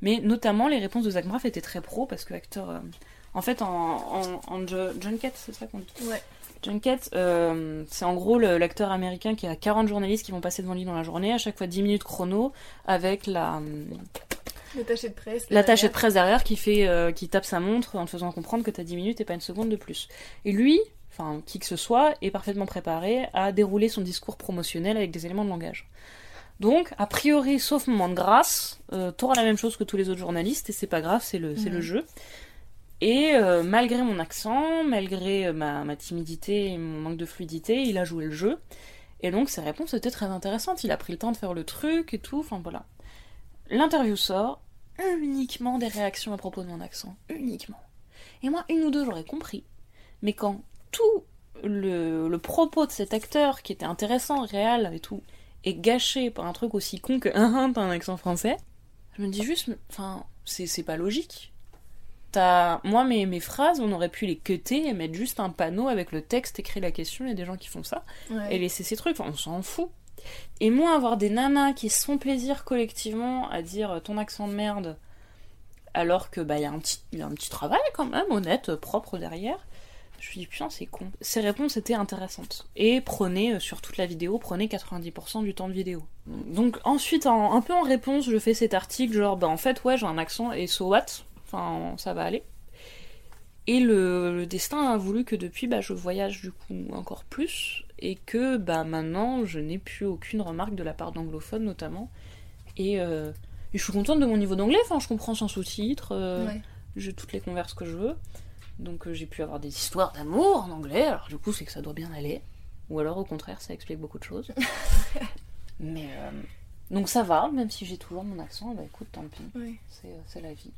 mais notamment les réponses de Zach Braff étaient très pro parce que acteur. euh, en fait, en, en, en ju- junket, c'est ça qu'on dit? Ouais. Junket, euh, c'est en gros l'acteur américain qui a 40 journalistes qui vont passer devant lui dans la journée, à chaque fois 10 minutes chrono, avec la, L'attaché de presse. l'attaché de derrière. presse derrière qui fait euh, qui tape sa montre en te faisant comprendre que t'as 10 minutes et pas une seconde de plus. Et lui, enfin qui que ce soit, est parfaitement préparé à dérouler son discours promotionnel avec des éléments de langage. Donc, a priori, sauf moment de grâce, euh, t'auras la même chose que tous les autres journalistes et c'est pas grave, c'est le, jeu. Et euh, malgré mon accent, malgré euh, ma, timidité et mon manque de fluidité, il a joué le jeu. Et donc ses réponses étaient très intéressantes. Il a pris le temps de faire le truc et tout. Enfin voilà. L'interview sort, uniquement des réactions à propos de mon accent. Uniquement. Et moi, une ou deux, j'aurais compris. Mais quand tout le, propos de cet acteur, qui était intéressant, réel et tout, est gâché par un truc aussi con que *laughs* un un accent français, je me dis juste, enfin, c'est pas logique. Moi, mes, mes phrases, on aurait pu les cutter et mettre juste un panneau avec le texte, écrit la question, il y a des gens qui font ça Ouais. et laisser ces trucs, enfin, on s'en fout. Et moi, avoir des nanas qui se font plaisir collectivement à dire euh, ton accent de merde, alors que bah il y, a un petit- y a un petit travail quand même, honnête, euh, propre derrière. Je me suis dit putain c'est con. Ces réponses étaient intéressantes. Et prenez, euh, sur toute la vidéo, prenez 90% du temps de vidéo. Donc ensuite, en- un peu en réponse, je fais cet article genre bah en fait ouais j'ai un accent et so what? Enfin ça va aller. Et le, le destin a voulu que depuis, bah, je voyage du coup encore plus, et que bah, maintenant, je n'ai plus aucune remarque de la part d'anglophones notamment. Et, euh, et je suis contente de mon niveau d'anglais, enfin, je comprends sans sous-titres, euh, Ouais. j'ai toutes les converses que je veux. Donc euh, j'ai pu avoir des histoires d'amour en anglais, alors du coup, c'est que ça doit bien aller. Ou alors au contraire, ça explique beaucoup de choses. *laughs* Mais euh, donc ça va, même si j'ai toujours mon accent, bah écoute, tant pis. Ouais. Euh, c'est la vie.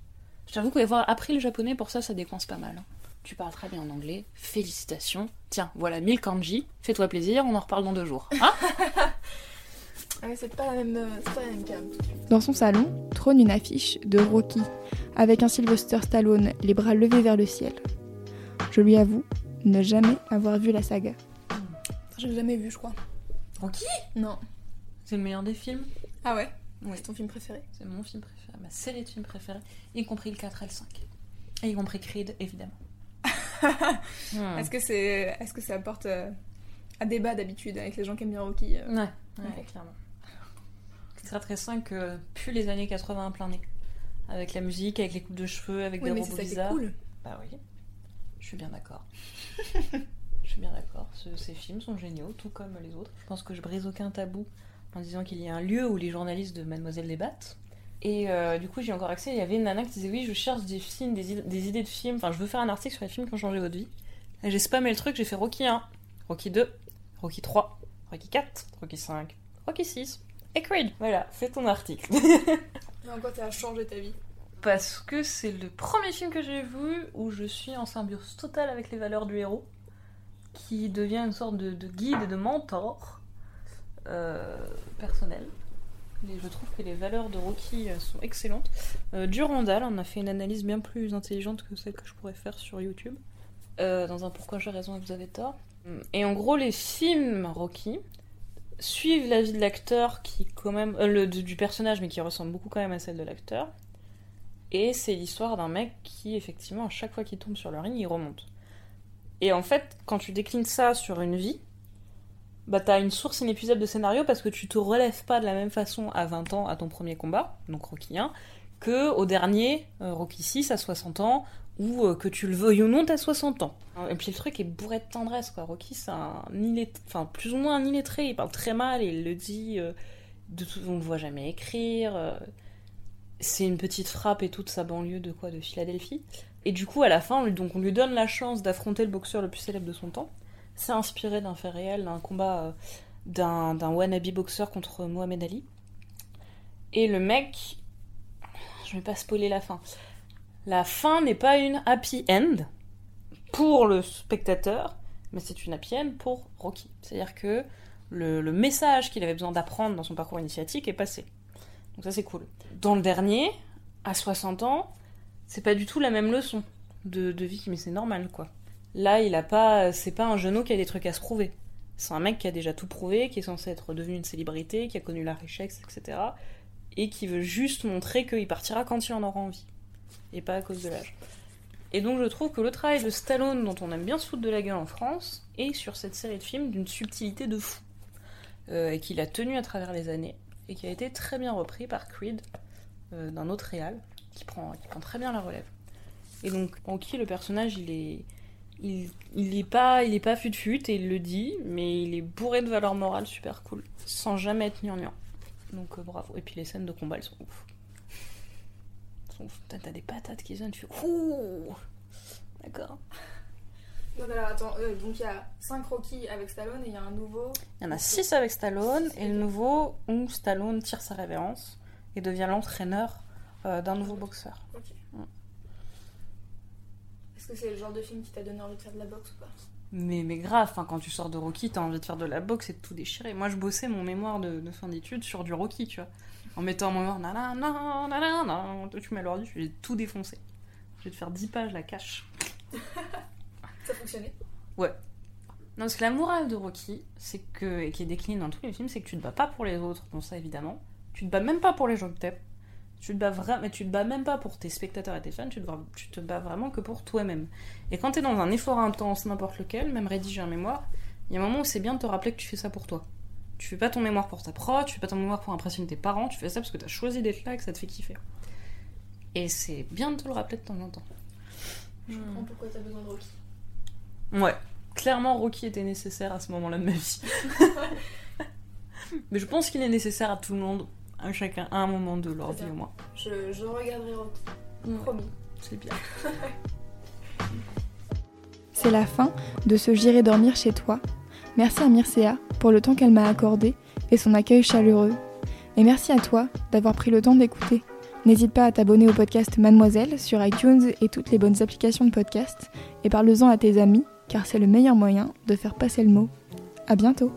Je t'avoue qu'avoir appris le japonais, pour ça, ça décoince pas mal. hein. Tu parles très bien en anglais, félicitations. Tiens, voilà 1000 kanji, fais-toi plaisir, on en reparle dans deux jours. Hein *laughs* Ah ouais, c'est pas la même, euh, c'est pas la même cam. Dans son salon trône une affiche de Rocky, avec un Sylvester Stallone les bras levés vers le ciel. Je lui avoue ne jamais avoir vu la saga. J'ai jamais vu, je crois. Rocky? Non. C'est le meilleur des films? Ah ouais? C'est ton film préféré? C'est mon film préféré, ma série de films préférés, y compris le 4 et le 5. Et y compris Creed, évidemment. *laughs* Hmm. Est-ce que, c'est... Est-ce que ça apporte euh, un débat d'habitude avec les gens qui aiment bien Rocky euh Ouais, ouais clairement. Le 4 et 5 euh, plus les années 80 plein nez. Avec la musique, avec les coupes de cheveux, avec des robots bizarres. cool. Bah oui, je suis bien d'accord. *laughs* je suis bien d'accord. ces films sont géniaux, tout comme les autres. Je pense que je brise aucun tabou en disant qu'il y a un lieu où les journalistes de Mademoiselle débattent. Et euh, du coup, j'ai encore accès. Il y avait une nana qui disait Oui, je cherche des films, des, idées de films. Enfin, je veux faire un article sur les films qui ont changé votre vie. Et j'ai spammé le truc, j'ai fait Rocky 1, Rocky 2, Rocky 3, Rocky 4, Rocky 5, Rocky 6 et Creed. Voilà, fais ton article. *laughs* en quoi t'as changé ta vie? Parce que c'est le premier film que j'ai vu où je suis en symbiose totale avec les valeurs du héros, qui devient une sorte de, de guide et de mentor euh, personnel. Je trouve que les valeurs de Rocky euh, sont excellentes. Euh, Durandal en a fait une analyse bien plus intelligente que celle que je pourrais faire sur YouTube. dans un Pourquoi j'ai raison et vous avez tort. Et en gros, les films Rocky suivent la vie de l'acteur qui, quand même. le, du personnage, mais qui ressemble beaucoup quand même à celle de l'acteur. Et c'est l'histoire d'un mec qui, effectivement, à chaque fois qu'il tombe sur le ring, il remonte. Et en fait, quand tu déclines ça sur une vie, bah t'as une source inépuisable de scénario parce que tu te relèves pas de la même façon à 20 ans à ton premier combat, donc Rocky 1, que au dernier, euh, Rocky 6 à 60 ans, ou euh, que tu le veuilles ou non, t'as 60 ans. Et puis le truc est bourré de tendresse, quoi. Rocky, c'est un illettré, enfin plus ou moins un illettré, il parle très mal il le dit, euh, de on le voit jamais écrire. c'est une petite frappe et toute sa banlieue de quoi De Philadelphie. Et du coup, à la fin, donc on lui donne la chance d'affronter le boxeur le plus célèbre de son temps. C'est inspiré d'un fait réel, d'un combat euh, d'un, wannabe boxeur contre Mohamed Ali. Et le mec, je vais pas spoiler la fin. La fin n'est pas une happy end pour le spectateur, mais c'est une happy end pour Rocky. C'est-à-dire que le, message qu'il avait besoin d'apprendre dans son parcours initiatique est passé. Donc ça c'est cool. Dans le dernier, à 60 ans, c'est pas du tout la même leçon de, de vie, mais c'est normal quoi. Là, il a pas, c'est pas un genou qui a des trucs à se prouver. C'est un mec qui a déjà tout prouvé, qui est censé être devenu une célébrité, qui a connu la richesse, etc. Et qui veut juste montrer qu'il partira quand il en aura envie. Et pas à cause de l'âge. Et donc je trouve que le travail de Stallone, dont on aime bien se foutre de la gueule en France, est sur cette série de films d'une subtilité de fou. Euh, et qu'il a tenu à travers les années. Et qui a été très bien repris par Creed, euh, d'un autre réal, qui qui prend très bien la relève. Et donc, en qui le personnage, il est il, il est pas il est pas fut fut et il le dit mais il est bourré de valeurs morales super cool sans jamais être gnangnan. Donc euh, bravo. Et puis les scènes de combat elles sont ouf. T'as des patates qui viennent tu fais ouh! D'accord. Donc alors attends euh, donc il y a 5 Rocky avec Stallone et il y a un nouveau. Il y en a 6 avec Stallone et le nouveau où Stallone tire sa révérence et devient l'entraîneur euh, d'un nouveau boxeur. Ok est-ce que c'est le genre de film qui t'a donné envie de faire de la boxe ou pas mais, mais grave, quand tu sors de Rocky, t'as envie de faire de la boxe et de tout déchirer. Moi, je bossais mon mémoire de, fin d'études sur du Rocky, tu vois. En mettant mon mémoire, nanana, nanana, tu mets l'ordi, je vais tout défoncer. Je vais te faire 10 pages, la cache. Ça fonctionnait Ouais. Non, parce que la morale de Rocky, c'est que, et qui est déclinée dans tous les films, c'est que tu te bats pas pour les autres, bon ça évidemment. Tu te bats même pas pour les gens que t'aimes. Tu te bats vraiment, mais tu te bats même pas pour tes spectateurs et tes fans, tu te, bats, tu te bats vraiment que pour toi-même. Et quand tu es dans un effort intense, n'importe lequel, même rédiger un mémoire, il y a un moment où c'est bien de te rappeler que tu fais ça pour toi. Tu fais pas ton mémoire pour ta pro, tu fais pas ton mémoire pour impressionner tes parents, tu fais ça parce que tu as choisi d'être là et que ça te fait kiffer. Et c'est bien de te le rappeler de temps en temps. Je comprends pourquoi tu as besoin de Rocky. Ouais, clairement Rocky était nécessaire à ce moment-là de ma vie. *laughs* Mais je pense qu'il est nécessaire à tout le monde à chacun à un moment de leur vie au moins. Je, je regarderai Rocky. Promis. C'est bien. *laughs* C'est la fin de ce J'irai dormir chez toi. Merci à Mircea pour le temps qu'elle m'a accordé et son accueil chaleureux. Et merci à toi d'avoir pris le temps d'écouter. N'hésite pas à t'abonner au podcast Mademoiselle sur iTunes et toutes les bonnes applications de podcast et parle-en à tes amis car c'est le meilleur moyen de faire passer le mot. À bientôt